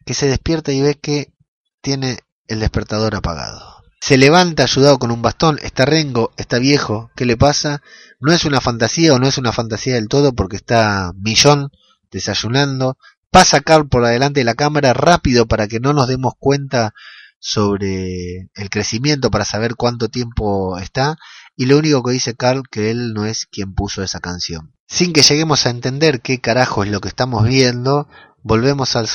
Que se despierta y ve que tiene el despertador apagado. Se levanta ayudado con un bastón, está rengo, está viejo, ¿qué le pasa? No es una fantasía o no es una fantasía del todo porque está Millón desayunando, pasa Carl por adelante de la cámara rápido para que no nos demos cuenta sobre el crecimiento para saber cuánto tiempo está y lo único que dice Carl que él no es quien puso esa canción. Sin que lleguemos a entender qué carajo es lo que estamos viendo, volvemos al,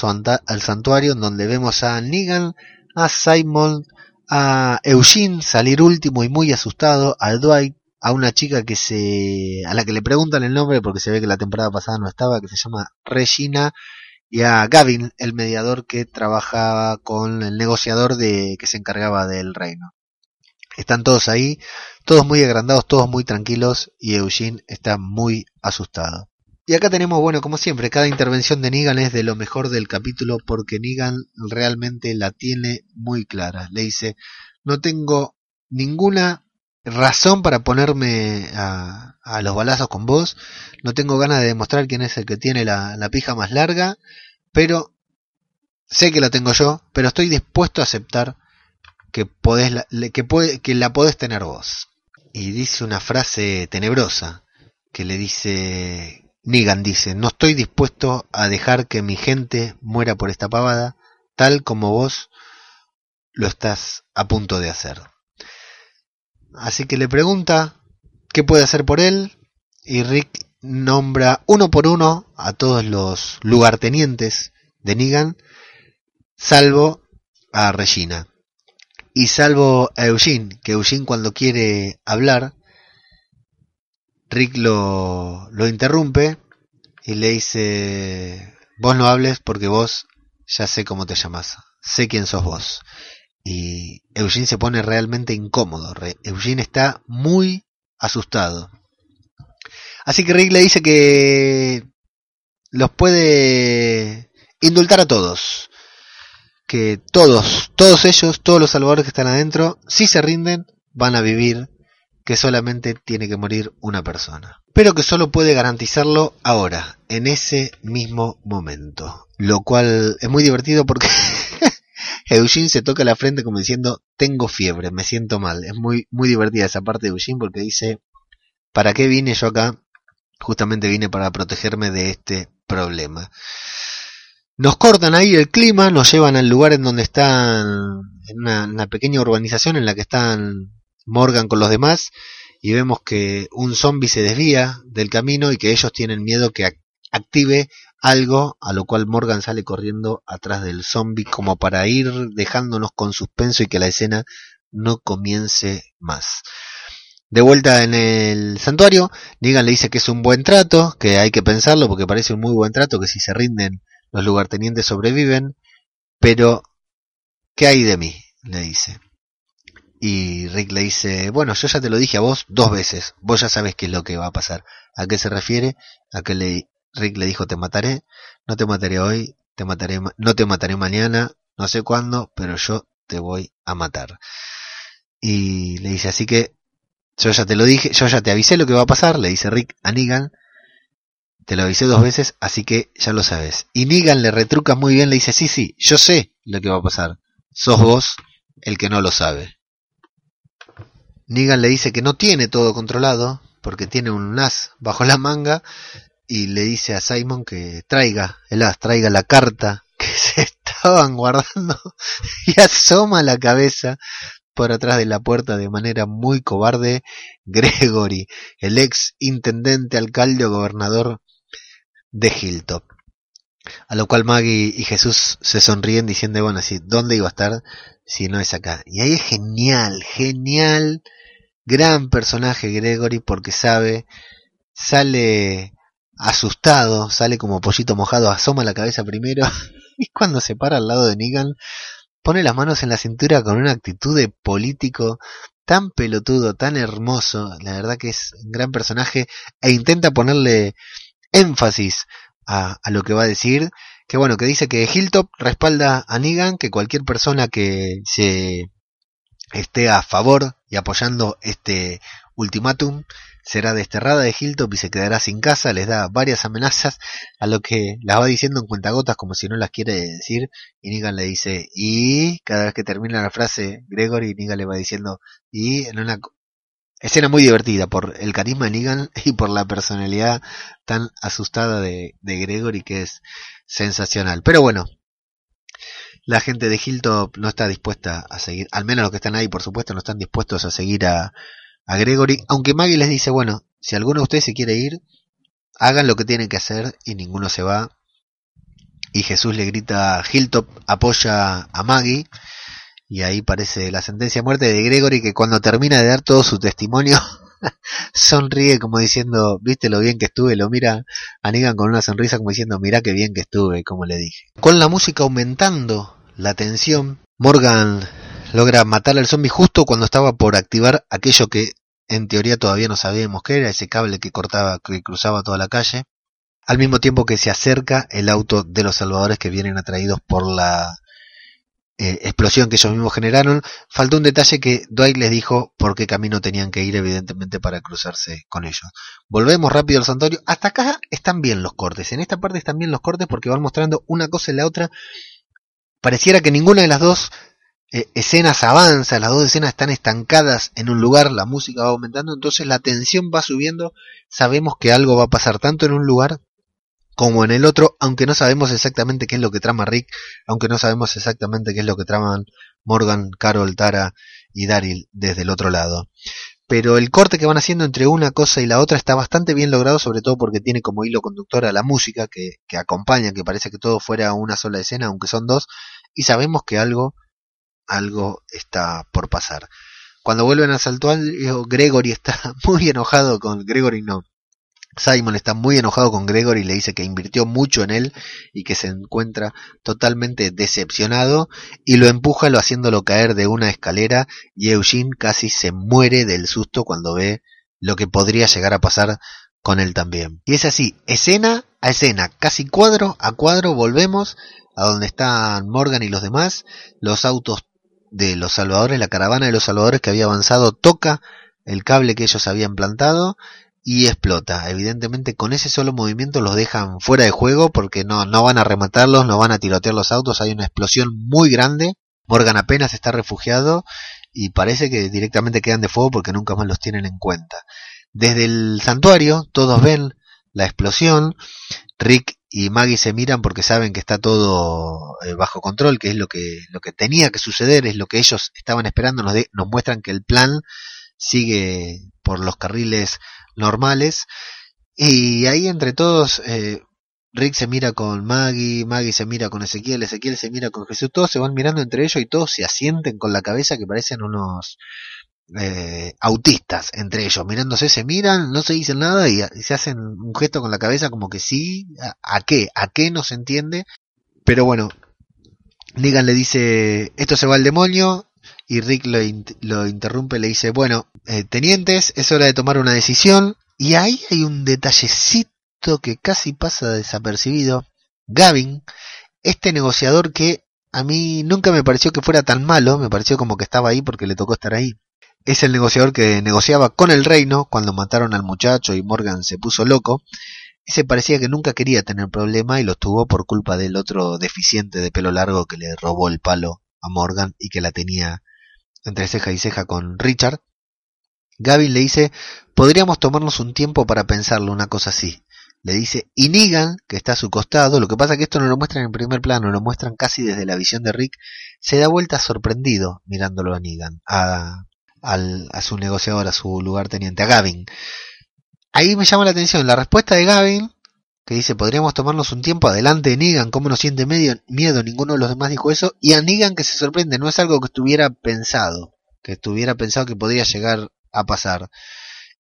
al santuario donde vemos a Negan a Simon, a Eugene salir último y muy asustado, a Dwight, a una chica que se, a la que le preguntan el nombre porque se ve que la temporada pasada no estaba, que se llama Regina, y a Gavin, el mediador que trabajaba con el negociador de que se encargaba del reino. Están todos ahí, todos muy agrandados, todos muy tranquilos y Eugene está muy asustado. Y acá tenemos, bueno, como siempre, cada intervención de Negan es de lo mejor del capítulo porque Negan realmente la tiene muy clara. Le dice, no tengo ninguna razón para ponerme a, los balazos con vos, no tengo ganas de demostrar quién es el que tiene la, pija más larga, pero sé que la tengo yo, pero estoy dispuesto a aceptar que, podés, que, que la podés tener vos. Y dice una frase tenebrosa que le dice Negan dice, no estoy dispuesto a dejar que mi gente muera por esta pavada, tal como vos lo estás a punto de hacer. Así que le pregunta qué puede hacer por él y Rick nombra uno por uno a todos los lugartenientes de Negan, salvo a Regina. Y salvo a Eugene, que Eugene cuando quiere hablar Rick lo, lo interrumpe y le dice, vos no hables porque vos ya sé cómo te llamas, sé quién sos vos. Y Eugene se pone realmente incómodo, Eugene está muy asustado. Así que Rick le dice que los puede indultar a todos. Que todos, todos ellos, todos los salvadores que están adentro, si se rinden, van a vivir que solamente tiene que morir una persona. Pero que solo puede garantizarlo ahora, en ese mismo momento. Lo cual es muy divertido porque Eugene se toca la frente como diciendo, tengo fiebre, me siento mal. Es muy, muy divertida esa parte de Eugene porque dice, ¿para qué vine yo acá? Justamente vine para protegerme de este problema. Nos cortan ahí el clima, nos llevan al lugar en donde están, en una, una pequeña urbanización en la que están Morgan con los demás y vemos que un zombie se desvía del camino y que ellos tienen miedo que active algo, a lo cual Morgan sale corriendo atrás del zombie como para ir dejándonos con suspenso y que la escena no comience más. De vuelta en el santuario, Negan le dice que es un buen trato, que hay que pensarlo porque parece un muy buen trato, que si se rinden los lugartenientes sobreviven, pero ¿qué hay de mí? le dice. Y Rick le dice, bueno, yo ya te lo dije a vos dos veces, vos ya sabes qué es lo que va a pasar. ¿A qué se refiere? A que le, Rick le dijo, te mataré, no te mataré hoy, te mataré, no te mataré mañana, no sé cuándo, pero yo te voy a matar. Y le dice, así que yo ya te lo dije, yo ya te avisé lo que va a pasar, le dice Rick a Negan, te lo avisé dos veces, así que ya lo sabes. Y Negan le retruca muy bien, le dice, sí, sí, yo sé lo que va a pasar, sos vos el que no lo sabe. Negan le dice que no tiene todo controlado, porque tiene un as bajo la manga, y le dice a Simon que traiga el as, traiga la carta que se estaban guardando, y asoma la cabeza por atrás de la puerta de manera muy cobarde Gregory, el ex intendente, alcalde o gobernador de Hilltop. A lo cual Maggie y Jesús se sonríen diciendo, bueno, así, ¿dónde iba a estar si no es acá? Y ahí es genial, genial Gran personaje Gregory porque sabe, sale asustado, sale como pollito mojado, asoma la cabeza primero y cuando se para al lado de Negan pone las manos en la cintura con una actitud de político tan pelotudo, tan hermoso, la verdad que es un gran personaje e intenta ponerle énfasis a, lo que va a decir, que bueno, que dice que Hilltop respalda a Negan, que cualquier persona que se esté a favor y apoyando este ultimátum será desterrada de Hilltop y se quedará sin casa, les da varias amenazas, a lo que las va diciendo en cuentagotas como si no las quiere decir, y Negan le dice, y cada vez que termina la frase Gregory, Negan le va diciendo, y en una escena muy divertida por el carisma de Negan y por la personalidad tan asustada de, de Gregory que es sensacional. Pero bueno, la gente de Hilltop no está dispuesta a seguir, al menos los que están ahí, por supuesto, no están dispuestos a seguir a, a Gregory, aunque Maggie les dice, bueno, si alguno de ustedes se quiere ir, hagan lo que tienen que hacer y ninguno se va. Y Jesús le grita, Hilltop apoya a Maggie, y ahí parece la sentencia de muerte de Gregory que cuando termina de dar todo su testimonio sonríe como diciendo, viste lo bien que estuve, lo mira a con una sonrisa como diciendo, mira qué bien que estuve, como le dije. Con la música aumentando la tensión, Morgan logra matar al zombie justo cuando estaba por activar aquello que en teoría todavía no sabíamos que era, ese cable que cortaba, que cruzaba toda la calle, al mismo tiempo que se acerca el auto de los salvadores que vienen atraídos por la eh, explosión que ellos mismos generaron. Faltó un detalle que Dwight les dijo por qué camino tenían que ir, evidentemente, para cruzarse con ellos. Volvemos rápido al santuario. Hasta acá están bien los cortes. En esta parte están bien los cortes porque van mostrando una cosa y la otra. Pareciera que ninguna de las dos eh, escenas avanza, las dos escenas están estancadas en un lugar, la música va aumentando, entonces la tensión va subiendo, sabemos que algo va a pasar tanto en un lugar como en el otro, aunque no sabemos exactamente qué es lo que trama Rick, aunque no sabemos exactamente qué es lo que traman Morgan, Carol, Tara y Daryl desde el otro lado. Pero el corte que van haciendo entre una cosa y la otra está bastante bien logrado, sobre todo porque tiene como hilo conductor a la música que, acompaña, que parece que todo fuera una sola escena, aunque son dos, y sabemos que algo, algo está por pasar. Cuando vuelven al santuario, Gregory está muy enojado con Gregory, no, Simon está muy enojado con Gregory y le dice que invirtió mucho en él y que se encuentra totalmente decepcionado y lo empuja lo haciéndolo caer de una escalera y Eugene casi se muere del susto cuando ve lo que podría llegar a pasar con él también. Y es así, escena a escena, casi cuadro a cuadro volvemos a donde están Morgan y los demás, los autos de los salvadores, la caravana de los salvadores que había avanzado toca el cable que ellos habían plantado y explota. Evidentemente con ese solo movimiento los dejan fuera de juego porque no, no van a rematarlos, no van a tirotear los autos, hay una explosión muy grande. Morgan apenas está refugiado y parece que directamente quedan de fuego porque nunca más los tienen en cuenta. Desde el santuario todos ven la explosión, Rick y Maggie se miran porque saben que está todo eh, bajo control, que es lo que, lo que tenía que suceder, es lo que ellos estaban esperando, nos, nos muestran que el plan sigue por los carriles normales. Y ahí entre todos, eh, Rick se mira con Maggie, Maggie se mira con Ezequiel, Ezequiel se mira con Jesús, todos se van mirando entre ellos y todos se asienten con la cabeza que parecen unos eh, autistas entre ellos, mirándose, se miran, no se dicen nada y, se hacen un gesto con la cabeza como que sí, ¿a, qué? ¿A qué no se entiende? Pero bueno, Negan le dice, esto se va al demonio, y Rick lo, lo interrumpe, le dice, bueno, eh, tenientes, es hora de tomar una decisión, y ahí hay un detallecito que casi pasa desapercibido. Gavin, este negociador que a mí nunca me pareció que fuera tan malo, me pareció como que estaba ahí porque le tocó estar ahí. Es el negociador que negociaba con el reino cuando mataron al muchacho y Morgan se puso loco. Ese parecía que nunca quería tener problema y lo tuvo por culpa del otro deficiente de pelo largo que le robó el palo a Morgan y que la tenía entre ceja y ceja con Richard. Gavin le dice, podríamos tomarnos un tiempo para pensarlo, una cosa así le dice, y Negan, que está a su costado, lo que pasa que esto no lo muestran en primer plano, lo muestran casi desde la visión de Rick, se da vuelta sorprendido mirándolo a Negan, a, a su negociador, a su lugarteniente, a Gavin. Ahí me llama la atención la respuesta de Gavin, que dice, podríamos tomarnos un tiempo adelante de Negan, cómo no siente medio, miedo, ninguno de los demás dijo eso, y a Negan que se sorprende, no es algo que estuviera pensado, que estuviera pensado que podría llegar a pasar.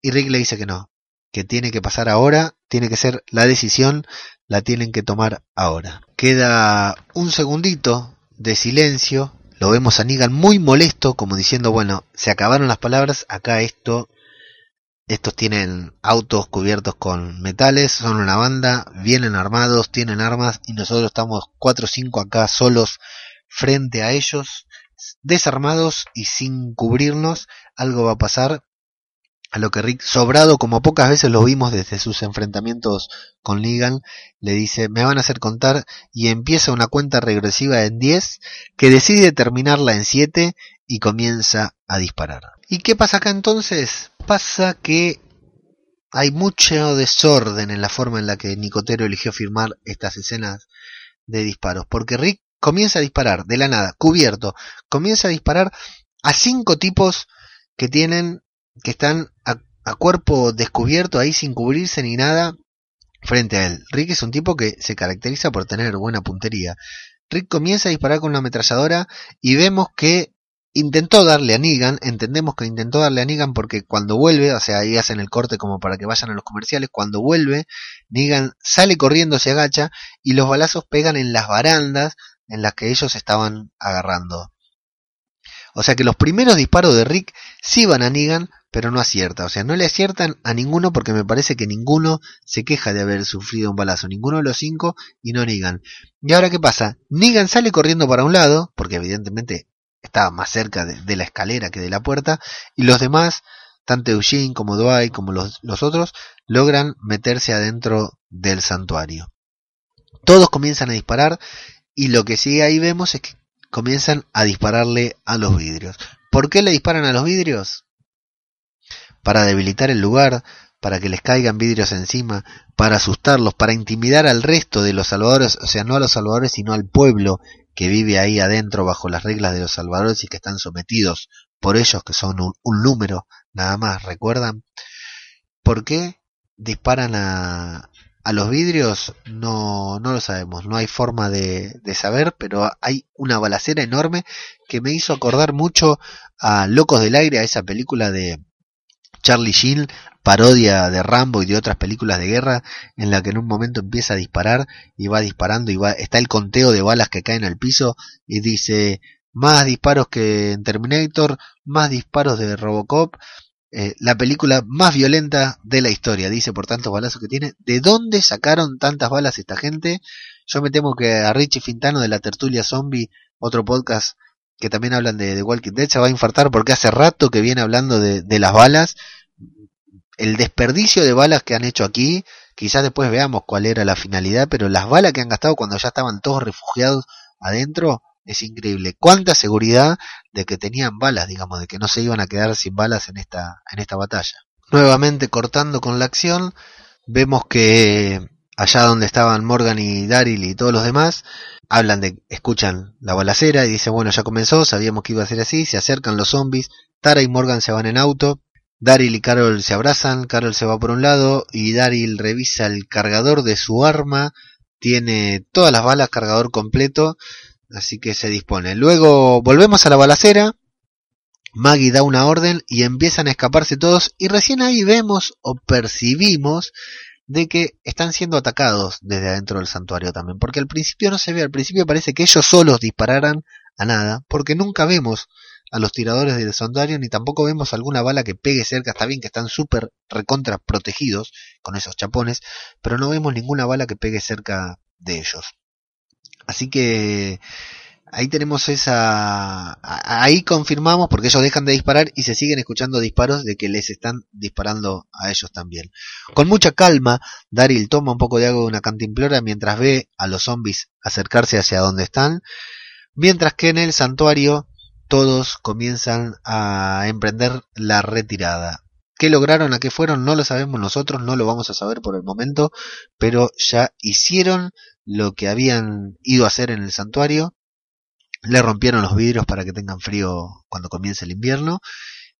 Y Rick le dice que no, que tiene que pasar ahora, tiene que ser la decisión, la tienen que tomar ahora. Queda un segundito de silencio, lo vemos a Negan muy molesto, como diciendo, bueno, se acabaron las palabras, acá esto, estos tienen autos cubiertos con metales, son una banda, vienen armados, tienen armas y nosotros estamos cuatro o cinco acá solos frente a ellos, desarmados y sin cubrirnos, algo va a pasar a lo que Rick, sobrado como pocas veces lo vimos desde sus enfrentamientos con Negan, le dice, me van a hacer contar y empieza una cuenta regresiva en 10 que decide terminarla en 7 y comienza a disparar. ¿Y qué pasa acá entonces? Pasa que hay mucho desorden en la forma en la que Nicotero eligió firmar estas escenas de disparos, porque Rick comienza a disparar de la nada, cubierto, comienza a disparar a cinco tipos que tienen que están a, cuerpo descubierto ahí sin cubrirse ni nada frente a él. Rick es un tipo que se caracteriza por tener buena puntería. Rick comienza a disparar con una ametralladora y vemos que intentó darle a Negan, entendemos que intentó darle a Negan porque cuando vuelve, o sea, ahí hacen el corte como para que vayan a los comerciales, cuando vuelve, Negan sale corriendo, se agacha y los balazos pegan en las barandas en las que ellos estaban agarrando. O sea que los primeros disparos de Rick sí van a Negan, pero no acierta. O sea, no le aciertan a ninguno porque me parece que ninguno se queja de haber sufrido un balazo. Ninguno de los cinco y no Negan. ¿Y ahora qué pasa? Negan sale corriendo para un lado, porque evidentemente estaba más cerca de, la escalera que de la puerta, y los demás, tanto Eugene como Dwight como los, los otros, logran meterse adentro del santuario. Todos comienzan a disparar y lo que sí ahí vemos es que comienzan a dispararle a los vidrios. ¿Por qué le disparan a los vidrios? para debilitar el lugar, para que les caigan vidrios encima, para asustarlos, para intimidar al resto de los salvadores, o sea, no a los salvadores, sino al pueblo que vive ahí adentro bajo las reglas de los salvadores y que están sometidos por ellos, que son un, número nada más, ¿recuerdan? ¿Por qué disparan a, a los vidrios? No, no lo sabemos, no hay forma de, de saber, pero hay una balacera enorme que me hizo acordar mucho a Locos del Aire, a esa película de, Charlie Sheen, parodia de Rambo y de otras películas de guerra, en la que en un momento empieza a disparar y va disparando y va, está el conteo de balas que caen al piso y dice más disparos que en Terminator, más disparos de Robocop, eh, la película más violenta de la historia, dice por tantos balazos que tiene. ¿De dónde sacaron tantas balas esta gente? Yo me temo que a Richie Fintano de la Tertulia Zombie, otro podcast que también hablan de, de, Walking Dead, se va a infartar porque hace rato que viene hablando de, de, las balas. El desperdicio de balas que han hecho aquí, quizás después veamos cuál era la finalidad, pero las balas que han gastado cuando ya estaban todos refugiados adentro es increíble. Cuánta seguridad de que tenían balas, digamos, de que no se iban a quedar sin balas en esta, en esta batalla. Nuevamente cortando con la acción, vemos que allá donde estaban Morgan y Daryl y todos los demás, hablan de, escuchan la balacera y dicen, bueno, ya comenzó, sabíamos que iba a ser así, se acercan los zombies, Tara y Morgan se van en auto, Daryl y Carol se abrazan, Carol se va por un lado y Daryl revisa el cargador de su arma, tiene todas las balas, cargador completo, así que se dispone. Luego volvemos a la balacera, Maggie da una orden y empiezan a escaparse todos y recién ahí vemos o percibimos de que están siendo atacados desde adentro del santuario también, porque al principio no se ve, al principio parece que ellos solos dispararan a nada, porque nunca vemos a los tiradores del santuario ni tampoco vemos alguna bala que pegue cerca, está bien que están súper recontra protegidos con esos chapones, pero no vemos ninguna bala que pegue cerca de ellos. Así que ahí tenemos esa ahí confirmamos porque ellos dejan de disparar y se siguen escuchando disparos de que les están disparando a ellos también con mucha calma Daryl toma un poco de agua de una cantimplora mientras ve a los zombies acercarse hacia donde están mientras que en el santuario todos comienzan a emprender la retirada ¿Qué lograron? ¿A qué fueron? No lo sabemos nosotros, no lo vamos a saber por el momento, pero ya hicieron lo que habían ido a hacer en el santuario le rompieron los vidrios para que tengan frío cuando comience el invierno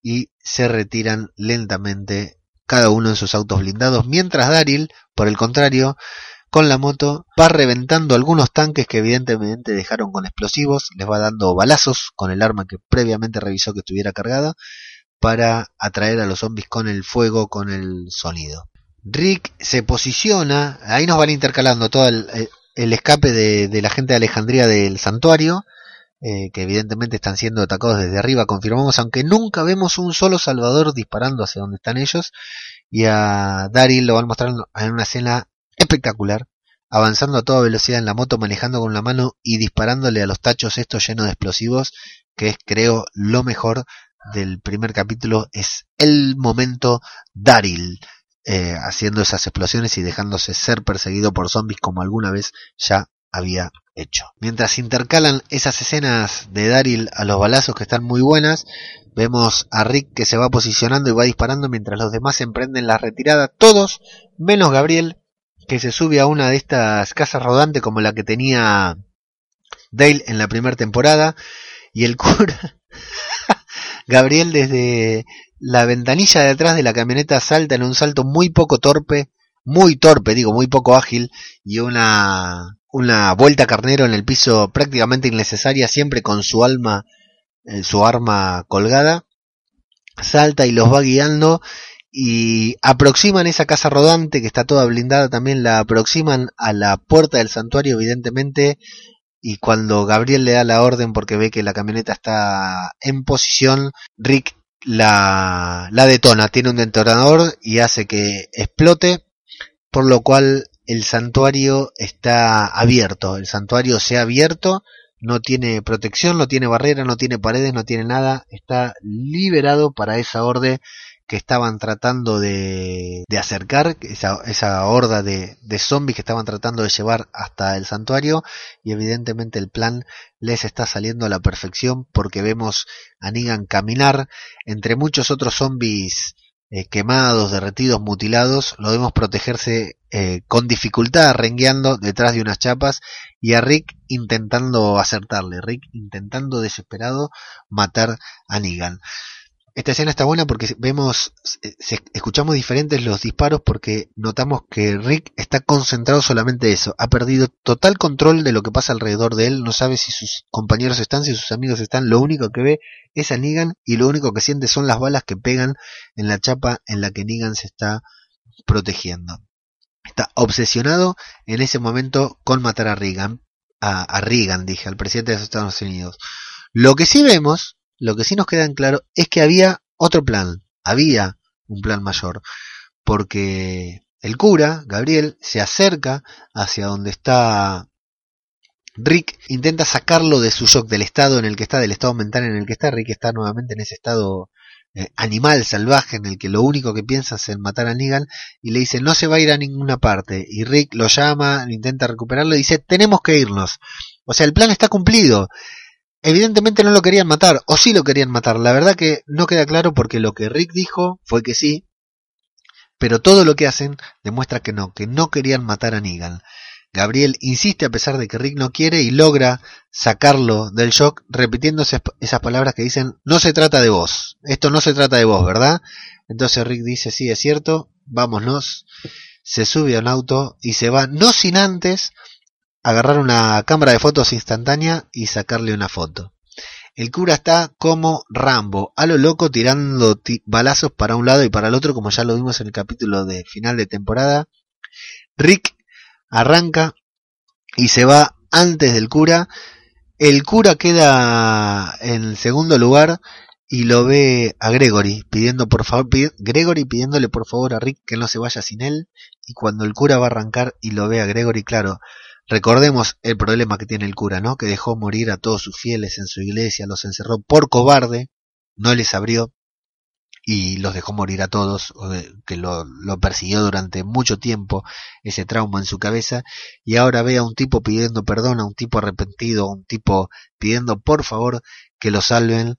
y se retiran lentamente cada uno en sus autos blindados, mientras Daryl, por el contrario, con la moto va reventando algunos tanques que evidentemente dejaron con explosivos, les va dando balazos con el arma que previamente revisó que estuviera cargada para atraer a los zombies con el fuego, con el sonido. Rick se posiciona, ahí nos van intercalando todo el, escape de, de la gente de Alejandría del santuario, eh, que evidentemente están siendo atacados desde arriba, confirmamos, aunque nunca vemos un solo salvador disparando hacia donde están ellos, y a Daryl lo van mostrando en una escena espectacular, avanzando a toda velocidad en la moto, manejando con la mano y disparándole a los tachos estos llenos de explosivos, que es creo lo mejor del primer capítulo, es el momento Daryl. Eh, haciendo esas explosiones y dejándose ser perseguido por zombies como alguna vez ya había hecho. Mientras intercalan esas escenas de Daryl a los balazos que están muy buenas, vemos a Rick que se va posicionando y va disparando mientras los demás emprenden la retirada, todos menos Gabriel que se sube a una de estas casas rodantes como la que tenía Dale en la primera temporada y el cura Gabriel desde la ventanilla de atrás de la camioneta salta en un salto muy poco torpe, muy torpe, digo, muy poco ágil y una una vuelta carnero en el piso prácticamente innecesaria, siempre con su alma, eh, su arma colgada, salta y los va guiando y aproximan esa casa rodante que está toda blindada también, la aproximan a la puerta del santuario evidentemente y cuando Gabriel le da la orden porque ve que la camioneta está en posición, Rick la, la detona, tiene un detonador y hace que explote, por lo cual el santuario está abierto, el santuario se ha abierto, no tiene protección, no tiene barrera, no tiene paredes, no tiene nada, está liberado para esa orden que estaban tratando de, acercar, esa, esa horda de, de, zombies que estaban tratando de llevar hasta el santuario y evidentemente el plan les está saliendo a la perfección porque vemos a Negan caminar. Entre muchos otros zombies eh, quemados, derretidos, mutilados, lo vemos protegerse eh, con dificultad, rengueando detrás de unas chapas y a Rick intentando acertarle, Rick intentando desesperado matar a Negan. Esta escena está buena porque vemos, escuchamos diferentes los disparos porque notamos que Rick está concentrado solamente en eso. Ha perdido total control de lo que pasa alrededor de él. No sabe si sus compañeros están, si sus amigos están. Lo único que ve es a Negan y lo único que siente son las balas que pegan en la chapa en la que Negan se está protegiendo. Está obsesionado en ese momento con matar a Reagan. A, a Reagan, dije, al presidente de los Estados Unidos. Lo que sí vemos lo que sí nos queda en claro es que había otro plan, había un plan mayor, porque el cura, Gabriel, se acerca hacia donde está Rick, intenta sacarlo de su shock, del estado en el que está, del estado mental en el que está. Rick está nuevamente en ese estado eh, animal, salvaje, en el que lo único que piensa es en matar a Negan, y le dice, no se va a ir a ninguna parte. Y Rick lo llama, intenta recuperarlo, y dice, tenemos que irnos. O sea, el plan está cumplido. Evidentemente no lo querían matar, o sí lo querían matar. La verdad que no queda claro porque lo que Rick dijo fue que sí, pero todo lo que hacen demuestra que no, que no querían matar a Negan. Gabriel insiste a pesar de que Rick no quiere y logra sacarlo del shock repitiendo esas palabras que dicen no se trata de vos, esto no se trata de vos, ¿verdad? Entonces Rick dice sí, es cierto, vámonos, se sube a un auto y se va, no sin antes agarrar una cámara de fotos instantánea y sacarle una foto. El cura está como Rambo, a lo loco tirando balazos para un lado y para el otro, como ya lo vimos en el capítulo de final de temporada. Rick arranca y se va antes del cura. El cura queda en segundo lugar y lo ve a Gregory pidiendo por favor, Gregory pidiéndole por favor a Rick que no se vaya sin él y cuando el cura va a arrancar y lo ve a Gregory, claro, recordemos el problema que tiene el cura, ¿no? Que dejó morir a todos sus fieles en su iglesia, los encerró por cobarde, no les abrió y los dejó morir a todos, que lo, persiguió durante mucho tiempo ese trauma en su cabeza, y ahora ve a un tipo pidiendo perdón, a un tipo arrepentido, a un tipo pidiendo por favor que lo salven,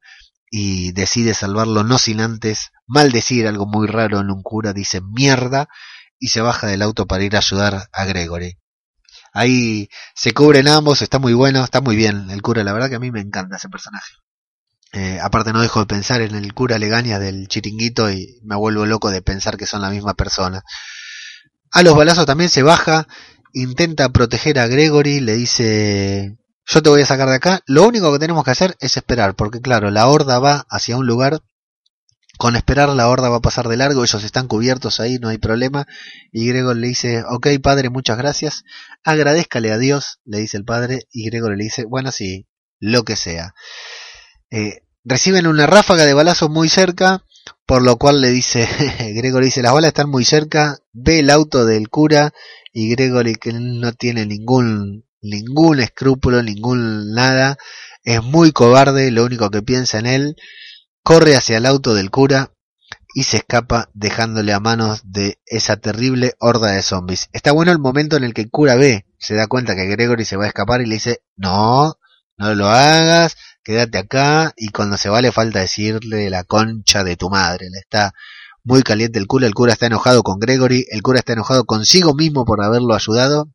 y decide salvarlo no sin antes maldecir algo muy raro en un cura, dice mierda y se baja del auto para ir a ayudar a Gregory. Ahí se cubren ambos, está muy bueno, está muy bien el cura, la verdad que a mí me encanta ese personaje. Eh, aparte no dejo de pensar en el cura Legaña del chiringuito y me vuelvo loco de pensar que son la misma persona. A los balazos también se baja, intenta proteger a Gregory, le dice yo te voy a sacar de acá. Lo único que tenemos que hacer es esperar, porque claro, la horda va hacia un lugar. Con esperar la horda va a pasar de largo, ellos están cubiertos ahí, no hay problema. Y Gregor le dice, ok padre, muchas gracias. Agradezcale a Dios, le dice el padre. Y Gregor le dice, bueno sí, lo que sea. Eh, reciben una ráfaga de balazos muy cerca, por lo cual le dice, Gregor dice, las balas están muy cerca, ve el auto del cura y Gregory que no tiene ningún ningún escrúpulo, ningún nada, es muy cobarde, lo único que piensa en él, corre hacia el auto del cura y se escapa dejándole a manos de esa terrible horda de zombies. Está bueno el momento en el que el cura ve, se da cuenta que Gregory se va a escapar y le dice, no, no lo hagas, quédate acá y cuando se va le falta decirle la concha de tu madre, le está muy caliente el cura, el cura está enojado con Gregory, el cura está enojado consigo mismo por haberlo ayudado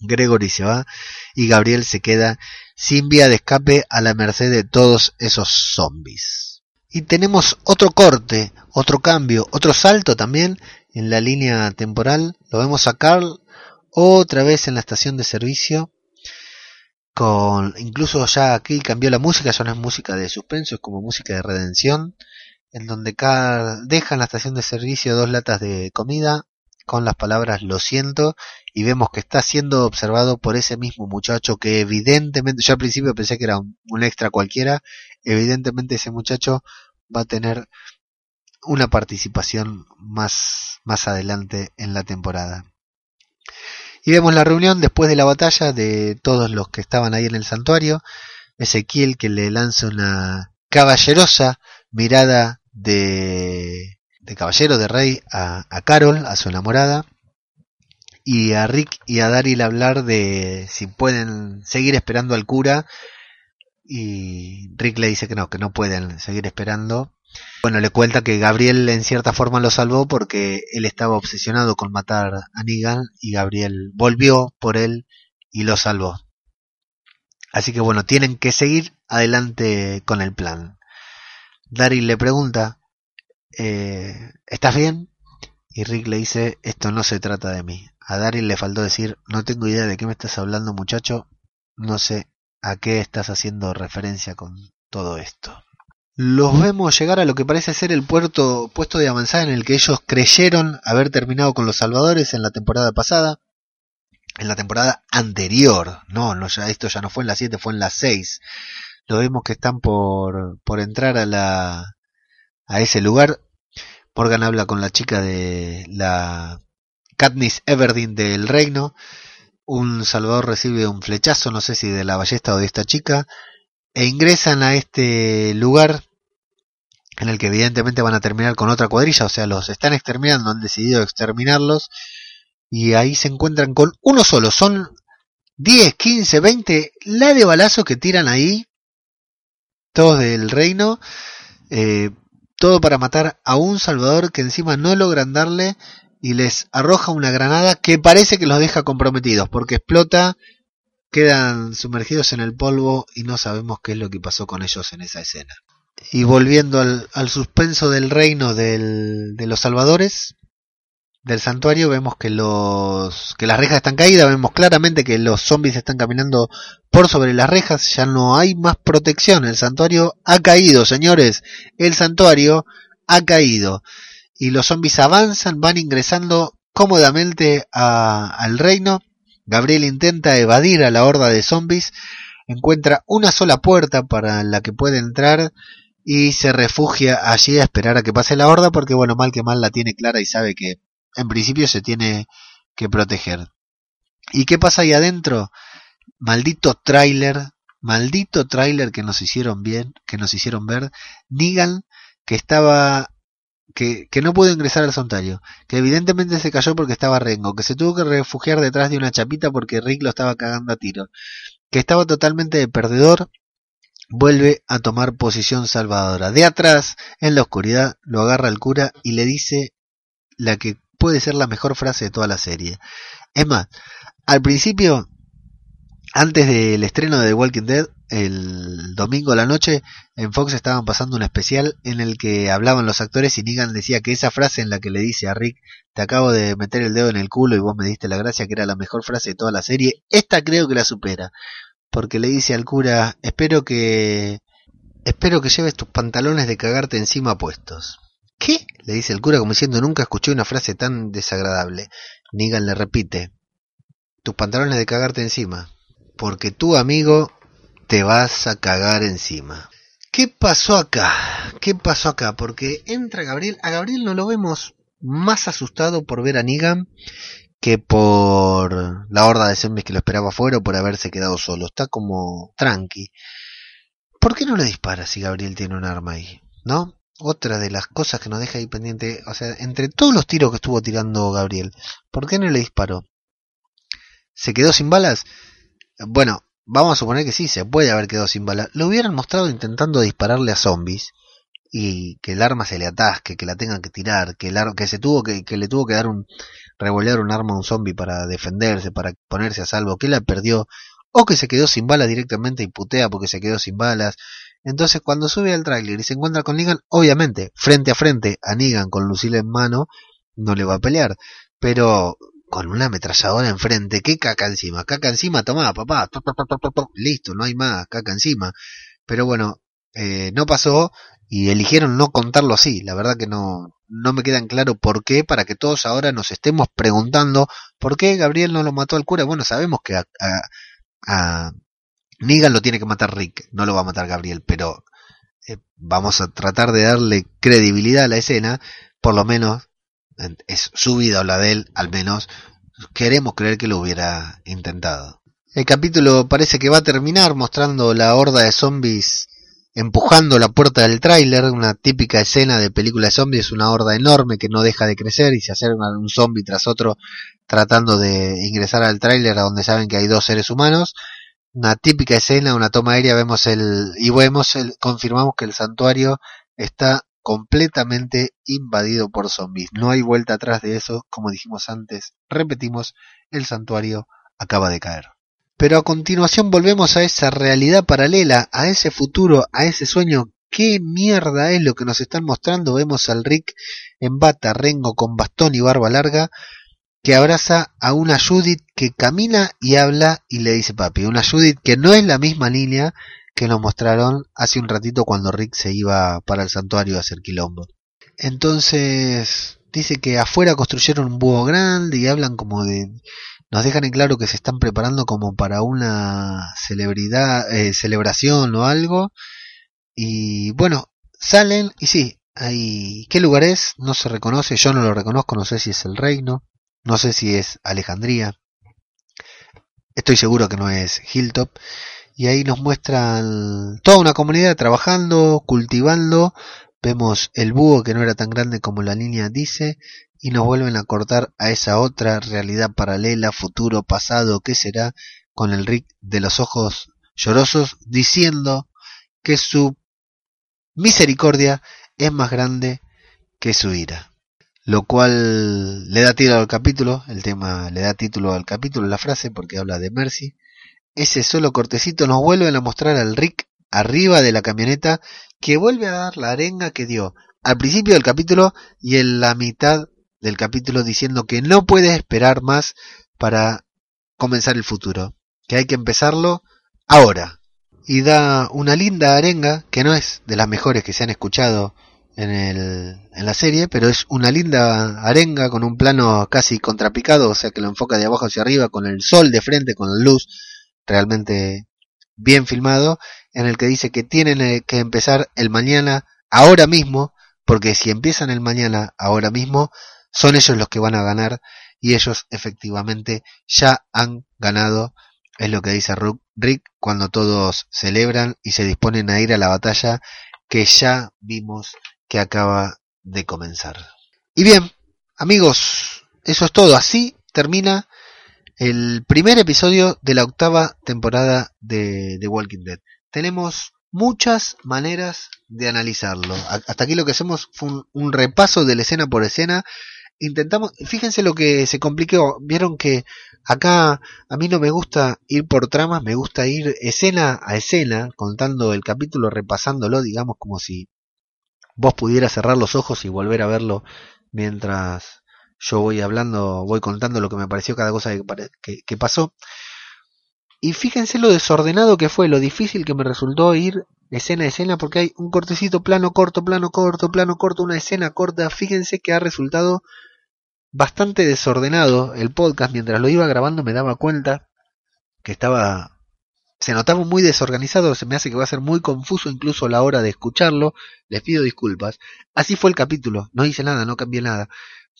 Gregory se va y Gabriel se queda sin vía de escape a la merced de todos esos zombies. Y tenemos otro corte, otro cambio, otro salto también en la línea temporal. Lo vemos a Carl otra vez en la estación de servicio. Con incluso ya aquí cambió la música, ya no es música de suspenso, es como música de redención, en donde Carl deja en la estación de servicio dos latas de comida, con las palabras lo siento y vemos que está siendo observado por ese mismo muchacho que evidentemente, yo al principio pensé que era un, extra cualquiera, evidentemente ese muchacho va a tener una participación más, más adelante en la temporada. Y vemos la reunión después de la batalla de todos los que estaban ahí en el santuario. Ezequiel que le lanza una caballerosa mirada de de caballero de rey a, Carol, a su enamorada, y a Rick y a Daryl hablar de si pueden seguir esperando al cura, y Rick le dice que no, que no pueden seguir esperando. Bueno, le cuenta que Gabriel en cierta forma lo salvó porque él estaba obsesionado con matar a Negan y Gabriel volvió por él y lo salvó. Así que bueno, tienen que seguir adelante con el plan. Daryl le pregunta eh, ¿estás bien? Y Rick le dice, esto no se trata de mí. A Daryl le faltó decir, no tengo idea de qué me estás hablando muchacho, no sé a qué estás haciendo referencia con todo esto. Los vemos llegar a lo que parece ser el puerto, puesto de avanzada en el que ellos creyeron haber terminado con los salvadores en la temporada pasada. En la temporada anterior, no, no ya, esto ya no fue en la 7, fue en la 6. Lo vemos que están por, por entrar a la, a ese lugar. Morgan habla con la chica de la Katniss Everdeen del reino. Un salvador recibe un flechazo, no sé si de la ballesta o de esta chica, e ingresan a este lugar en el que evidentemente van a terminar con otra cuadrilla, o sea, los están exterminando, han decidido exterminarlos, y ahí se encuentran con uno solo, son 10, 15, 20, la de balazos que tiran ahí, todos del reino, eh, todo para matar a un salvador que encima no logran darle y les arroja una granada que parece que los deja comprometidos porque explota, quedan sumergidos en el polvo y no sabemos qué es lo que pasó con ellos en esa escena. Y volviendo al, suspenso del reino de los salvadores, del santuario vemos que los que las rejas están caídas, vemos claramente que los zombies están caminando por sobre las rejas, ya no hay más protección, el santuario ha caído, señores, el santuario ha caído y los zombies avanzan, van ingresando cómodamente al reino. Gabriel intenta evadir a la horda de zombies, encuentra una sola puerta para la que puede entrar y se refugia allí a esperar a que pase la horda porque bueno, mal que mal la tiene clara y sabe que en principio se tiene que proteger. ¿Y qué pasa ahí adentro? Maldito tráiler, maldito tráiler que nos hicieron bien, que nos hicieron ver. Digan que estaba que, que, no pudo ingresar al santuario, que evidentemente se cayó porque estaba Rengo, que se tuvo que refugiar detrás de una chapita porque Rick lo estaba cagando a tiro, que estaba totalmente de perdedor vuelve a tomar posición salvadora. De atrás, en la oscuridad, lo agarra el cura y le dice la que puede ser la mejor frase de toda la serie. Es más, al principio, antes del estreno de The Walking Dead, el domingo a la noche, en Fox estaban pasando un especial en el que hablaban los actores y Negan decía que esa frase en la que le dice a Rick, te acabo de meter el dedo en el culo y vos me diste la gracia, que era la mejor frase de toda la serie, esta creo que la supera porque le dice al cura, espero que... espero que lleves tus pantalones de cagarte encima puestos. ¿Qué? le dice el cura como diciendo, nunca escuché una frase tan desagradable. Negan le repite, tus pantalones de cagarte encima, porque tu amigo te vas a cagar encima. ¿Qué pasó acá? ¿Qué pasó acá? Porque entra Gabriel, a Gabriel no lo vemos más asustado por ver a Negan que por la horda de zombies que lo esperaba afuera o por haberse quedado solo. Está como tranqui. ¿Por qué no le dispara si Gabriel tiene un arma ahí? ¿No? Otra de las cosas que nos deja ahí pendiente, o sea, entre todos los tiros que estuvo tirando Gabriel, ¿por qué no le disparó? ¿Se quedó sin balas? Bueno, vamos a suponer que sí, se puede haber quedado sin balas. Lo hubieran mostrado intentando dispararle a zombies y que el arma se le atasque, que la tengan que tirar, que, el que se tuvo que, que le tuvo que dar un revolear un arma a un zombie para defenderse, para ponerse a salvo, que la perdió, o que se quedó sin balas directamente y putea porque se quedó sin balas. Entonces cuando sube al tráiler y se encuentra con Negan, obviamente, frente a frente a Negan con Lucille en mano, no le va a pelear, pero con una ametralladora enfrente, ¿qué caca encima? Caca encima, toma, papá, listo, no hay más, caca encima. Pero bueno, eh, no pasó y eligieron no contarlo así. La verdad que no, no me quedan claro por qué, para que todos ahora nos estemos preguntando por qué Gabriel no lo mató al cura. Bueno, sabemos que a, a, Negan lo tiene que matar Rick, no lo va a matar Gabriel, pero eh, vamos a tratar de darle credibilidad a la escena, por lo menos es su vida o la de él, al menos queremos creer que lo hubiera intentado. El capítulo parece que va a terminar mostrando la horda de zombies empujando la puerta del tráiler, una típica escena de película de zombies, una horda enorme que no deja de crecer y se acerca un zombie tras otro tratando de ingresar al tráiler a donde saben que hay dos seres humanos. Una típica escena, una toma aérea, vemos el y vemos el, confirmamos que el santuario está completamente invadido por zombies. No hay vuelta atrás de eso, como dijimos antes. Repetimos, el santuario acaba de caer. Pero a continuación volvemos a esa realidad paralela, a ese futuro, a ese sueño. ¿Qué mierda es lo que nos están mostrando? Vemos al Rick en bata, rengo con bastón y barba larga, que abraza a una Judith que camina y habla y le dice papi. Una Judith que no es la misma línea que nos mostraron hace un ratito cuando Rick se iba para el santuario a hacer quilombo. Entonces dice que afuera construyeron un búho grande y hablan como de nos dejan en claro que se están preparando como para una celebridad, eh, celebración o algo. Y bueno, salen y sí, hay, ¿qué lugar es? No se reconoce, yo no lo reconozco, no sé si es el reino, no sé si es Alejandría. Estoy seguro que no es Hilltop. Y ahí nos muestran toda una comunidad trabajando, cultivando. Vemos el búho que no era tan grande como la línea dice y nos vuelven a cortar a esa otra realidad paralela, futuro, pasado, ¿qué será? Con el Rick de los ojos llorosos diciendo que su misericordia es más grande que su ira. Lo cual le da título al capítulo, el tema le da título al capítulo, la frase, porque habla de Mercy. Ese solo cortecito nos vuelven a mostrar al Rick arriba de la camioneta que vuelve a dar la arenga que dio al principio del capítulo y en la mitad del capítulo diciendo que no puede esperar más para comenzar el futuro, que hay que empezarlo ahora. Y da una linda arenga, que no es de las mejores que se han escuchado en, el, en la serie, pero es una linda arenga con un plano casi contrapicado, o sea que lo enfoca de abajo hacia arriba, con el sol de frente, con la luz, realmente bien filmado, en el que dice que tienen eh, que empezar el mañana, ahora mismo, porque si empiezan el mañana, ahora mismo, son ellos los que van a ganar y ellos efectivamente ya han ganado, es lo que dice Rick cuando todos celebran y se disponen a ir a la batalla que ya vimos que acaba de comenzar. Y bien, amigos, eso es todo. Así termina el primer episodio de la octava temporada de Walking Dead. Tenemos muchas maneras de analizarlo. Hasta aquí lo que hacemos fue un, un repaso de la escena por escena intentamos, fíjense lo que se complicó, vieron que acá a mí no me gusta ir por tramas, me gusta ir escena a escena, contando el capítulo, repasándolo, digamos como si vos pudieras cerrar los ojos y volver a verlo mientras yo voy hablando, voy contando lo que me pareció cada cosa que, que pasó. Y fíjense lo desordenado que fue, lo difícil que me resultó ir escena a escena, porque hay un cortecito, plano corto, plano corto, plano corto, una escena corta. Fíjense que ha resultado bastante desordenado el podcast. Mientras lo iba grabando me daba cuenta que estaba... Se notaba muy desorganizado, se me hace que va a ser muy confuso incluso a la hora de escucharlo. Les pido disculpas. Así fue el capítulo, no hice nada, no cambié nada.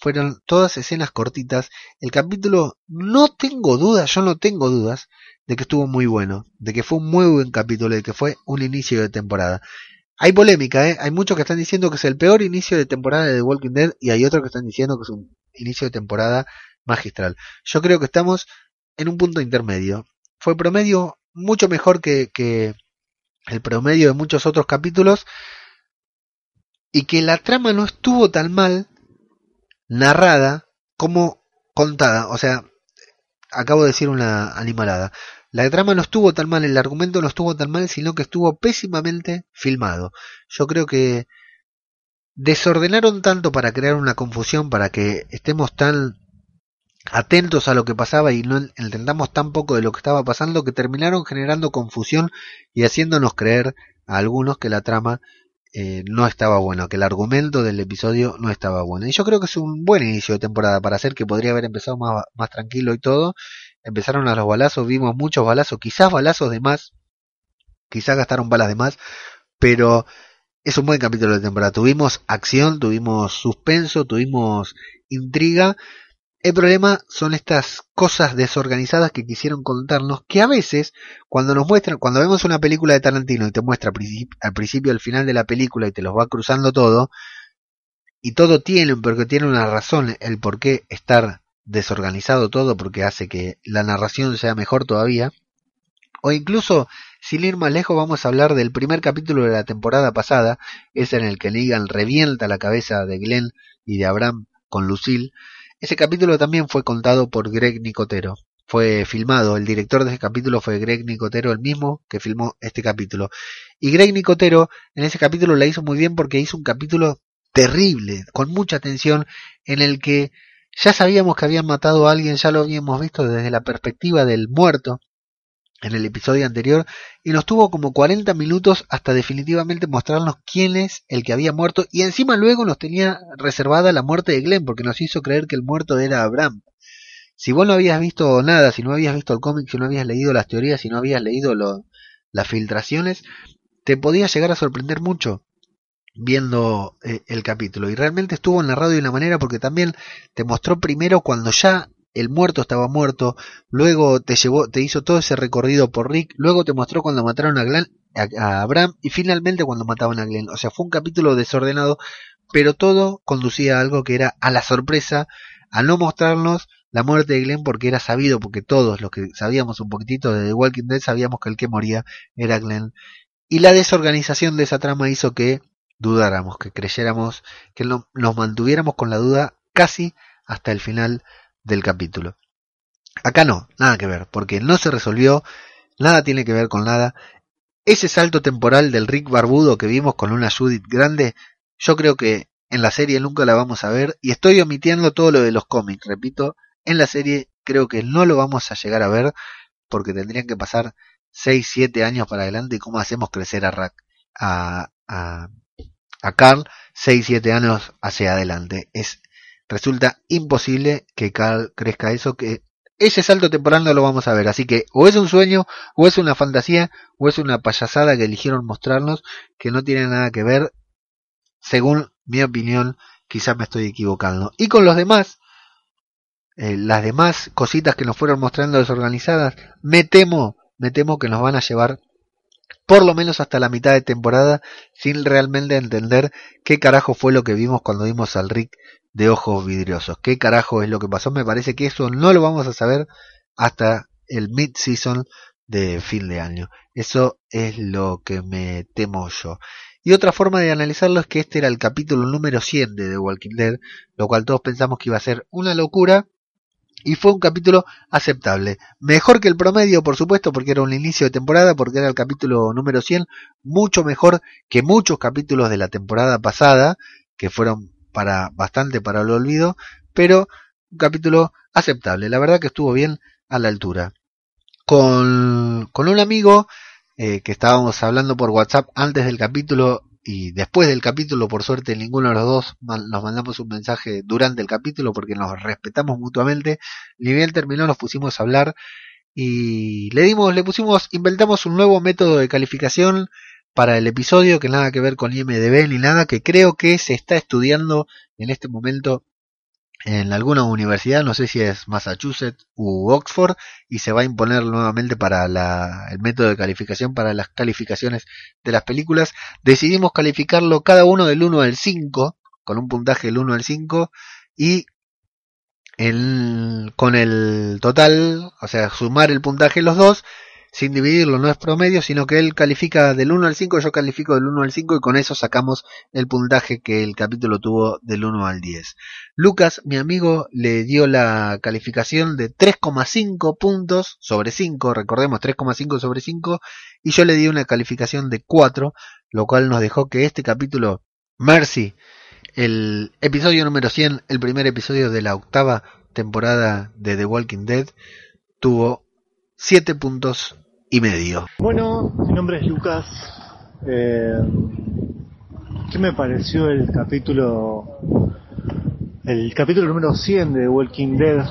Fueron todas escenas cortitas. El capítulo, no tengo dudas, yo no tengo dudas de que estuvo muy bueno, de que fue un muy buen capítulo, de que fue un inicio de temporada. Hay polémica, ¿eh? hay muchos que están diciendo que es el peor inicio de temporada de The Walking Dead y hay otros que están diciendo que es un inicio de temporada magistral. Yo creo que estamos en un punto intermedio. Fue promedio mucho mejor que, el promedio de muchos otros capítulos y que la trama no estuvo tan mal narrada como contada. O sea, acabo de decir una animalada. La trama no estuvo tan mal, el argumento no estuvo tan mal, sino que estuvo pésimamente filmado. Yo creo que desordenaron tanto para crear una confusión, para que estemos tan atentos a lo que pasaba y no entendamos tan poco de lo que estaba pasando que terminaron generando confusión y haciéndonos creer a algunos que la trama eh, no estaba buena, que el argumento del episodio no estaba bueno. Y yo creo que es un buen inicio de temporada para hacer que podría haber empezado más, más tranquilo y todo. Empezaron a los balazos, vimos muchos balazos, quizás balazos de más, quizás gastaron balas de más, pero es un buen capítulo de temporada. Tuvimos acción, tuvimos suspenso, tuvimos intriga. El problema son estas cosas desorganizadas que quisieron contarnos, que a veces, cuando nos muestran, cuando vemos una película de Tarantino y te muestra al principio, al final de la película y te los va cruzando todo, y todo tiene, porque tiene una razón el por qué estar desorganizado todo, porque hace que la narración sea mejor todavía, o incluso sin ir más lejos, vamos a hablar del primer capítulo de la temporada pasada, es en el que Negan revienta la cabeza de Glenn y de Abraham con Lucille. Ese capítulo también fue contado por Greg Nicotero. Fue filmado, el director de ese capítulo fue Greg Nicotero, el mismo que filmó este capítulo. Y Greg Nicotero en ese capítulo la hizo muy bien porque hizo un capítulo terrible, con mucha tensión, en el que ya sabíamos que habían matado a alguien, ya lo habíamos visto desde la perspectiva del muerto, en el episodio anterior y nos tuvo como 40 minutos hasta definitivamente mostrarnos quién es el que había muerto y encima luego nos tenía reservada la muerte de Glenn porque nos hizo creer que el muerto era Abraham. Si vos no habías visto nada, si no habías visto el cómic, si no habías leído las teorías, si no habías leído las filtraciones, te podía llegar a sorprender mucho viendo eh, el capítulo y realmente estuvo narrado de una manera porque también te mostró primero cuando ya el muerto estaba muerto, luego te llevó, te hizo todo ese recorrido por Rick, luego te mostró cuando mataron a, Glenn, a, Abraham y finalmente cuando mataban a Glenn. O sea, fue un capítulo desordenado, pero todo conducía a algo que era a la sorpresa, a no mostrarnos la muerte de Glenn porque era sabido, porque todos los que sabíamos un poquitito de The Walking Dead sabíamos que el que moría era Glenn. Y la desorganización de esa trama hizo que dudáramos, que creyéramos, que nos mantuviéramos con la duda casi hasta el final del capítulo. Acá no, nada que ver, porque no se resolvió, nada tiene que ver con nada. Ese salto temporal del Rick Barbudo que vimos con una Judith grande, yo creo que en la serie nunca la vamos a ver y estoy omitiendo todo lo de los cómics, repito, en la serie creo que no lo vamos a llegar a ver porque tendrían que pasar 6, 7 años para adelante y cómo hacemos crecer a, Rack, a, a, a Carl 6, 7 años hacia adelante. Es, resulta imposible que Carl crezca eso, que ese salto temporal no lo vamos a ver. Así que o es un sueño, o es una fantasía, o es una payasada que eligieron mostrarnos que no tiene nada que ver, según mi opinión, quizás me estoy equivocando. Y con los demás, eh, las demás cositas que nos fueron mostrando desorganizadas, me temo, me temo que nos van a llevar por lo menos hasta la mitad de temporada sin realmente entender qué carajo fue lo que vimos cuando vimos al Rick de ojos vidriosos. ¿Qué carajo es lo que pasó? Me parece que eso no lo vamos a saber hasta el mid-season de fin de año. Eso es lo que me temo yo. Y otra forma de analizarlo es que este era el capítulo número 100 de The Walking Dead, lo cual todos pensamos que iba a ser una locura, y fue un capítulo aceptable. Mejor que el promedio, por supuesto, porque era un inicio de temporada, porque era el capítulo número 100, mucho mejor que muchos capítulos de la temporada pasada, que fueron para bastante para el olvido, pero un capítulo aceptable. La verdad que estuvo bien a la altura. Con, con un amigo eh, que estábamos hablando por WhatsApp antes del capítulo y después del capítulo, por suerte, ninguno de los dos nos mandamos un mensaje durante el capítulo porque nos respetamos mutuamente. Ni terminó, nos pusimos a hablar y le dimos, le pusimos, inventamos un nuevo método de calificación para el episodio que nada que ver con IMDB ni nada, que creo que se está estudiando en este momento en alguna universidad, no sé si es Massachusetts u Oxford, y se va a imponer nuevamente para el método de calificación para las calificaciones de las películas. Decidimos calificarlo cada uno del 1 al 5, con un puntaje del 1 al 5, y el, con el total, o sea, sumar el puntaje los dos, sin dividirlo, no es promedio, sino que él califica del 1 al 5, yo califico del 1 al 5 y con eso sacamos el puntaje que el capítulo tuvo del 1 al 10. Lucas, mi amigo, le dio la calificación de 3,5 puntos sobre 5, recordemos 3,5 sobre 5, y yo le di una calificación de 4, lo cual nos dejó que este capítulo, Mercy, el episodio número 100, el primer episodio de la octava temporada de The Walking Dead, tuvo 7 puntos y medio. Bueno, mi nombre es Lucas. Eh, ¿Qué me pareció el capítulo el capítulo número 100 de Walking Dead?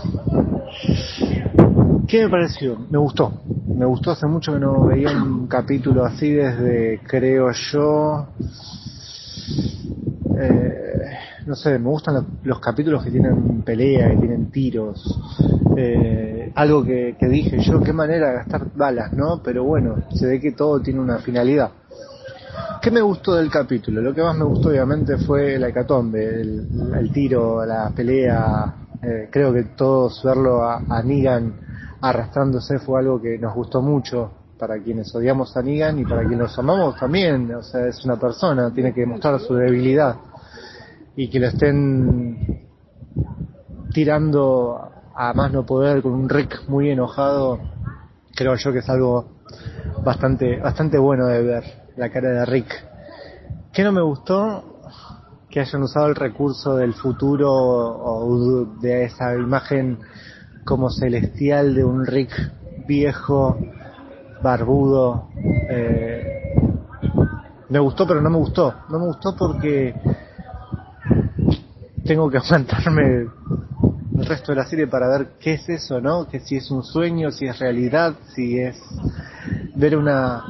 ¿Qué me pareció? Me gustó. Me gustó hace mucho que no veía un capítulo así desde, creo yo, eh, no sé, me gustan los, capítulos que tienen pelea, que tienen tiros. Eh, algo que, dije yo, qué manera de gastar balas, ¿no? Pero bueno, se ve que todo tiene una finalidad. ¿Qué me gustó del capítulo? Lo que más me gustó obviamente fue la hecatombe, el, tiro, la pelea. Eh, creo que todos verlo a, a Negan arrastrándose fue algo que nos gustó mucho para quienes odiamos a Negan y para quienes los amamos también. O sea, es una persona, tiene que mostrar su debilidad y que lo estén tirando a más no poder con un Rick muy enojado, creo yo que es algo bastante, bastante bueno de ver, la cara de Rick. ¿Qué no me gustó? Que hayan usado el recurso del futuro o de esa imagen como celestial de un Rick viejo, barbudo. Eh, me gustó, pero no me gustó. No me gustó porque tengo que aguantarme resto de la serie para ver qué es eso, ¿no? Que si es un sueño, si es realidad, si es ver una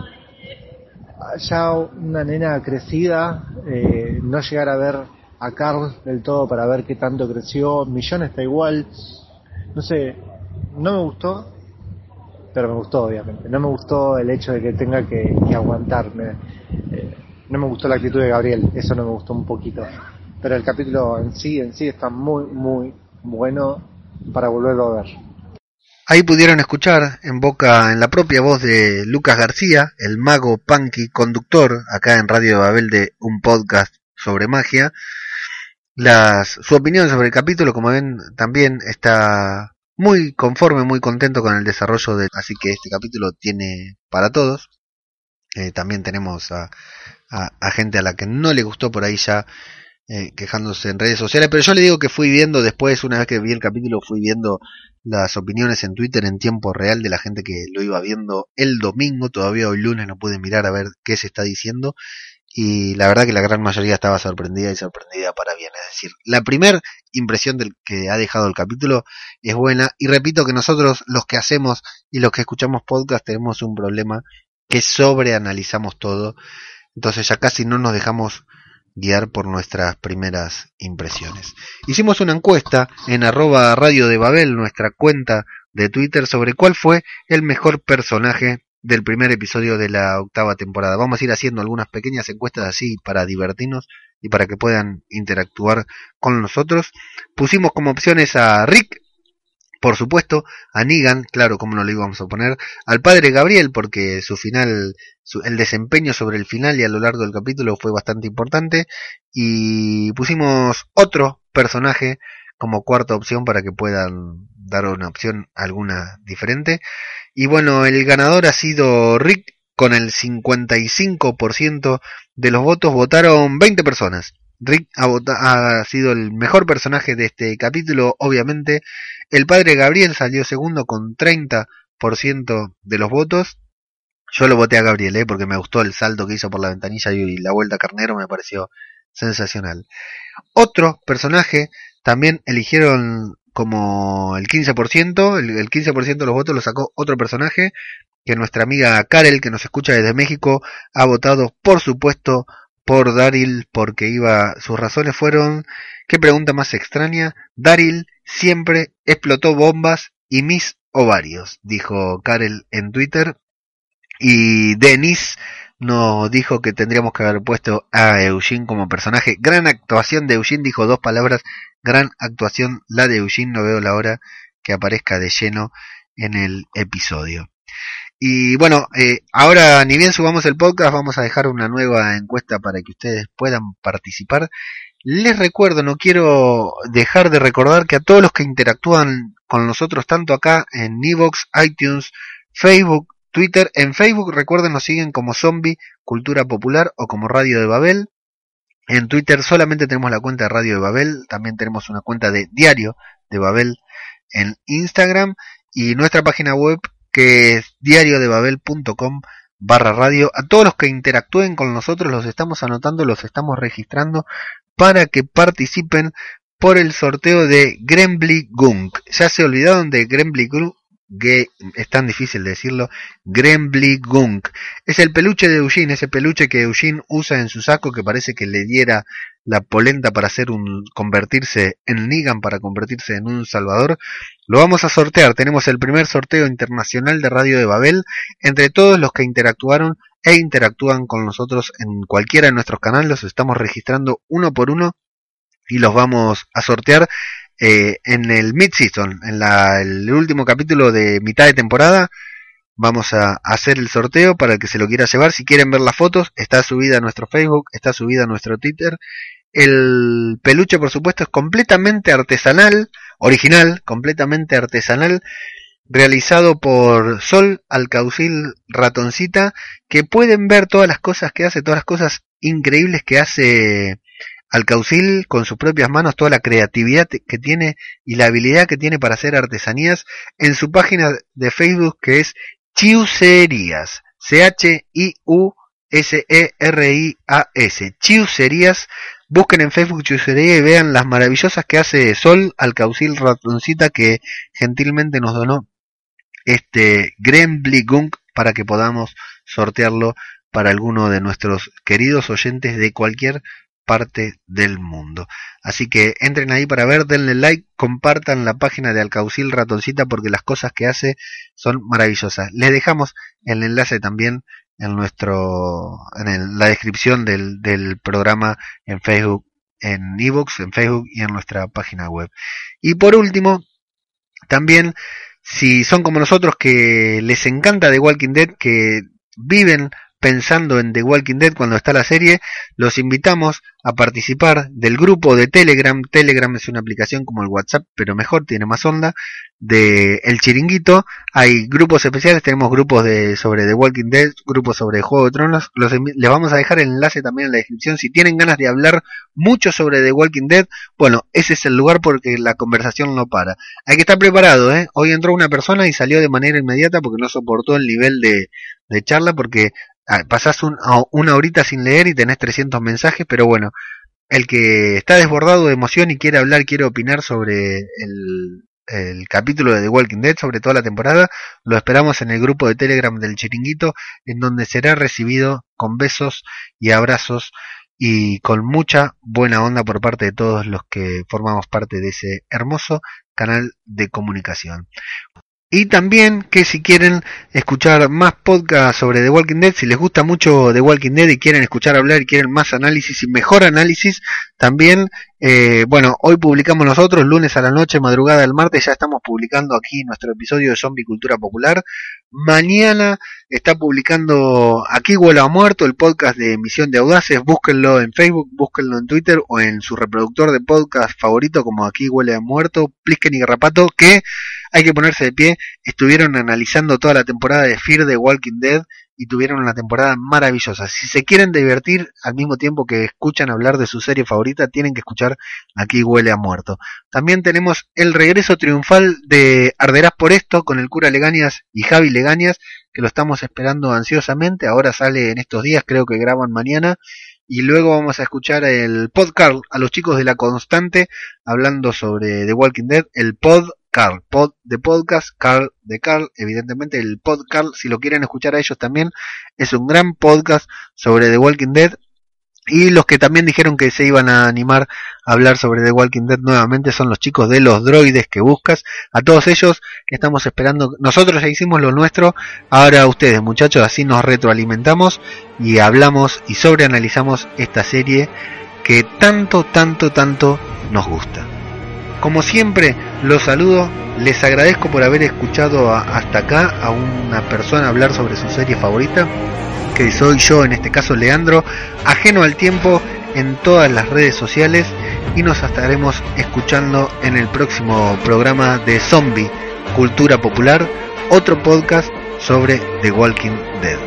ya una nena crecida, eh, no llegar a ver a Carl del todo para ver qué tanto creció, Millón está igual, no sé, no me gustó, pero me gustó obviamente, no me gustó el hecho de que tenga que, aguantarme, eh, no me gustó la actitud de Gabriel, eso no me gustó un poquito. Pero el capítulo en sí, en sí está muy, muy bueno para volverlo a ver. Ahí pudieron escuchar en boca, en la propia voz de Lucas García, el mago punky conductor acá en Radio Babel de un podcast sobre magia, las, su opinión sobre el capítulo, como ven, también está muy conforme, muy contento con el desarrollo de, así que este capítulo tiene para todos. Eh, también tenemos a, a, a gente a la que no le gustó por ahí ya eh, quejándose en redes sociales, pero yo le digo que fui viendo después, una vez que vi el capítulo, fui viendo las opiniones en Twitter en tiempo real de la gente que lo iba viendo el domingo, todavía hoy lunes no pude mirar a ver qué se está diciendo, y la verdad que la gran mayoría estaba sorprendida y sorprendida para bien. Es decir, la primera impresión del que ha dejado el capítulo es buena y repito que nosotros los que hacemos y los que escuchamos podcast tenemos un problema que sobreanalizamos todo, entonces ya casi no nos dejamos guiar por nuestras primeras impresiones. Hicimos una encuesta en arroba radio de Babel, nuestra cuenta de Twitter, sobre cuál fue el mejor personaje del primer episodio de la octava temporada. Vamos a ir haciendo algunas pequeñas encuestas así para divertirnos y para que puedan interactuar con nosotros. Pusimos como opciones a Rick, por supuesto, a Negan, claro, como no lo íbamos a poner, al padre Gabriel, porque su final, el desempeño sobre el final y a lo largo del capítulo fue bastante importante, y pusimos otro personaje como cuarta opción para que puedan dar una opción alguna diferente. Y bueno, el ganador ha sido Rick con el 55% de los votos, votaron 20 personas. Rick ha, sido el mejor personaje de este capítulo, obviamente. El padre Gabriel salió segundo con 30% de los votos. Yo lo voté a Gabriel, ¿eh? porque me gustó el salto que hizo por la ventanilla y la vuelta carnero me pareció sensacional. Otro personaje también eligieron como el 15%, el, el 15% de los votos lo sacó otro personaje, que nuestra amiga Karel, que nos escucha desde México, ha votado, por supuesto, por Daryl, porque iba, sus razones fueron, qué pregunta más extraña, Daryl siempre explotó bombas y mis ovarios, dijo Karel en Twitter, y Denis nos dijo que tendríamos que haber puesto a Eugene como personaje. Gran actuación de Eugene, dijo dos palabras Gran actuación la de Eugene, no veo la hora que aparezca de lleno en el episodio. Y bueno, eh, ahora ni bien subamos el podcast, vamos a dejar una nueva encuesta para que ustedes puedan participar. Les recuerdo, no quiero dejar de recordar que a todos los que interactúan con nosotros, tanto acá en Evox, iTunes, Facebook, Twitter, en Facebook recuerden nos siguen como Zombie Cultura Popular o como Radio de Babel. En Twitter solamente tenemos la cuenta de Radio de Babel, también tenemos una cuenta de Diario de Babel en Instagram y nuestra página web que es diariodebabel.com barra radio. A todos los que interactúen con nosotros los estamos anotando, los estamos registrando para que participen por el sorteo de Grembly Gunk. Ya se olvidaron de Grembly Gunk, es tan difícil decirlo, Grembly Gunk. Es el peluche de Eugene, ese peluche que Eugene usa en su saco que parece que le diera la polenta para hacer un convertirse en Negan para convertirse en un Salvador. Lo vamos a sortear. Tenemos el primer sorteo internacional de Radio de Babel entre todos los que interactuaron e interactúan con nosotros en cualquiera de nuestros canales. Los estamos registrando uno por uno y los vamos a sortear eh, en el mid-season, en el último capítulo de mitad de temporada, vamos a hacer el sorteo para el que se lo quiera llevar. Si quieren ver las fotos, está subida a nuestro Facebook, está subida a nuestro Twitter. El peluche, por supuesto, es completamente artesanal, original, completamente artesanal, realizado por Sol Alcaucil Ratoncita, que pueden ver todas las cosas que hace, todas las cosas increíbles que hace Alcaucil con sus propias manos toda la creatividad que tiene y la habilidad que tiene para hacer artesanías en su página de Facebook que es Chiuserías, C-H-I-U-S-E-R-I-A-S, Chiuserías. Busquen en Facebook y vean las maravillosas que hace Sol Alcaucil Ratoncita que gentilmente nos donó este Grembly Gunk para que podamos sortearlo para alguno de nuestros queridos oyentes de cualquier parte del mundo. Así que entren ahí para ver, denle like, compartan la página de Alcaucil Ratoncita porque las cosas que hace son maravillosas. Les dejamos el enlace también en nuestro en la descripción del, del programa en Facebook, en Evox, en Facebook y en nuestra página web. Y por último, también si son como nosotros que les encanta The Walking Dead, que viven pensando en The Walking Dead cuando está la serie, los invitamos a participar del grupo de Telegram. Telegram es una aplicación como el WhatsApp, pero mejor, tiene más onda, de El Chiringuito. Hay grupos especiales, tenemos grupos de sobre The Walking Dead, grupos sobre Juego de Tronos. Les vamos a dejar el enlace también en la descripción. Si tienen ganas de hablar mucho sobre The Walking Dead, bueno, ese es el lugar porque la conversación no para. Hay que estar preparado, ¿eh? Hoy entró una persona y salió de manera inmediata porque no soportó el nivel de, de charla porque ah, pasás una horita sin leer y tenés 300 mensajes, pero bueno, el que está desbordado de emoción y quiere hablar, quiere opinar sobre el, el capítulo de The Walking Dead sobre toda la temporada, lo esperamos en el grupo de Telegram del Chiringuito, en donde será recibido con besos y abrazos y con mucha buena onda por parte de todos los que formamos parte de ese hermoso canal de comunicación. Y también que si quieren escuchar más podcast sobre The Walking Dead, si les gusta mucho The Walking Dead y quieren escuchar hablar y quieren más análisis y mejor análisis, también, eh, bueno, hoy publicamos nosotros, lunes a la noche, madrugada del martes, ya estamos publicando aquí nuestro episodio de Zombie Cultura Popular. Mañana está publicando Aquí Huele a Muerto, el podcast de Emisión de Audaces. Búsquenlo en Facebook, búsquenlo en Twitter o en su reproductor de podcast favorito como Aquí Huele a Muerto, Plisken y Garrapato, que hay que ponerse de pie. Estuvieron analizando toda la temporada de Fear the Walking Dead y tuvieron una temporada maravillosa. Si se quieren divertir al mismo tiempo que escuchan hablar de su serie favorita, tienen que escuchar Aquí huele a muerto. También tenemos el regreso triunfal de Arderás por esto con el cura Legañas y Javi Legañas, que lo estamos esperando ansiosamente. Ahora sale en estos días, creo que graban mañana. Y luego vamos a escuchar el podcast a los chicos de La Constante hablando sobre The Walking Dead, el pod Carl, pod de podcast, Carl de Carl, evidentemente el podcast, si lo quieren escuchar a ellos también, es un gran podcast sobre The Walking Dead. Y los que también dijeron que se iban a animar a hablar sobre The Walking Dead nuevamente son los chicos de los droides que buscas. A todos ellos estamos esperando. Nosotros ya hicimos lo nuestro. Ahora ustedes, muchachos, así nos retroalimentamos y hablamos y sobreanalizamos esta serie que tanto, tanto, tanto nos gusta. Como siempre, los saludo, les agradezco por haber escuchado hasta acá a una persona hablar sobre su serie favorita, que soy yo, en este caso Leandro, ajeno al tiempo en todas las redes sociales y nos estaremos escuchando en el próximo programa de Zombie, Cultura Popular, otro podcast sobre The Walking Dead.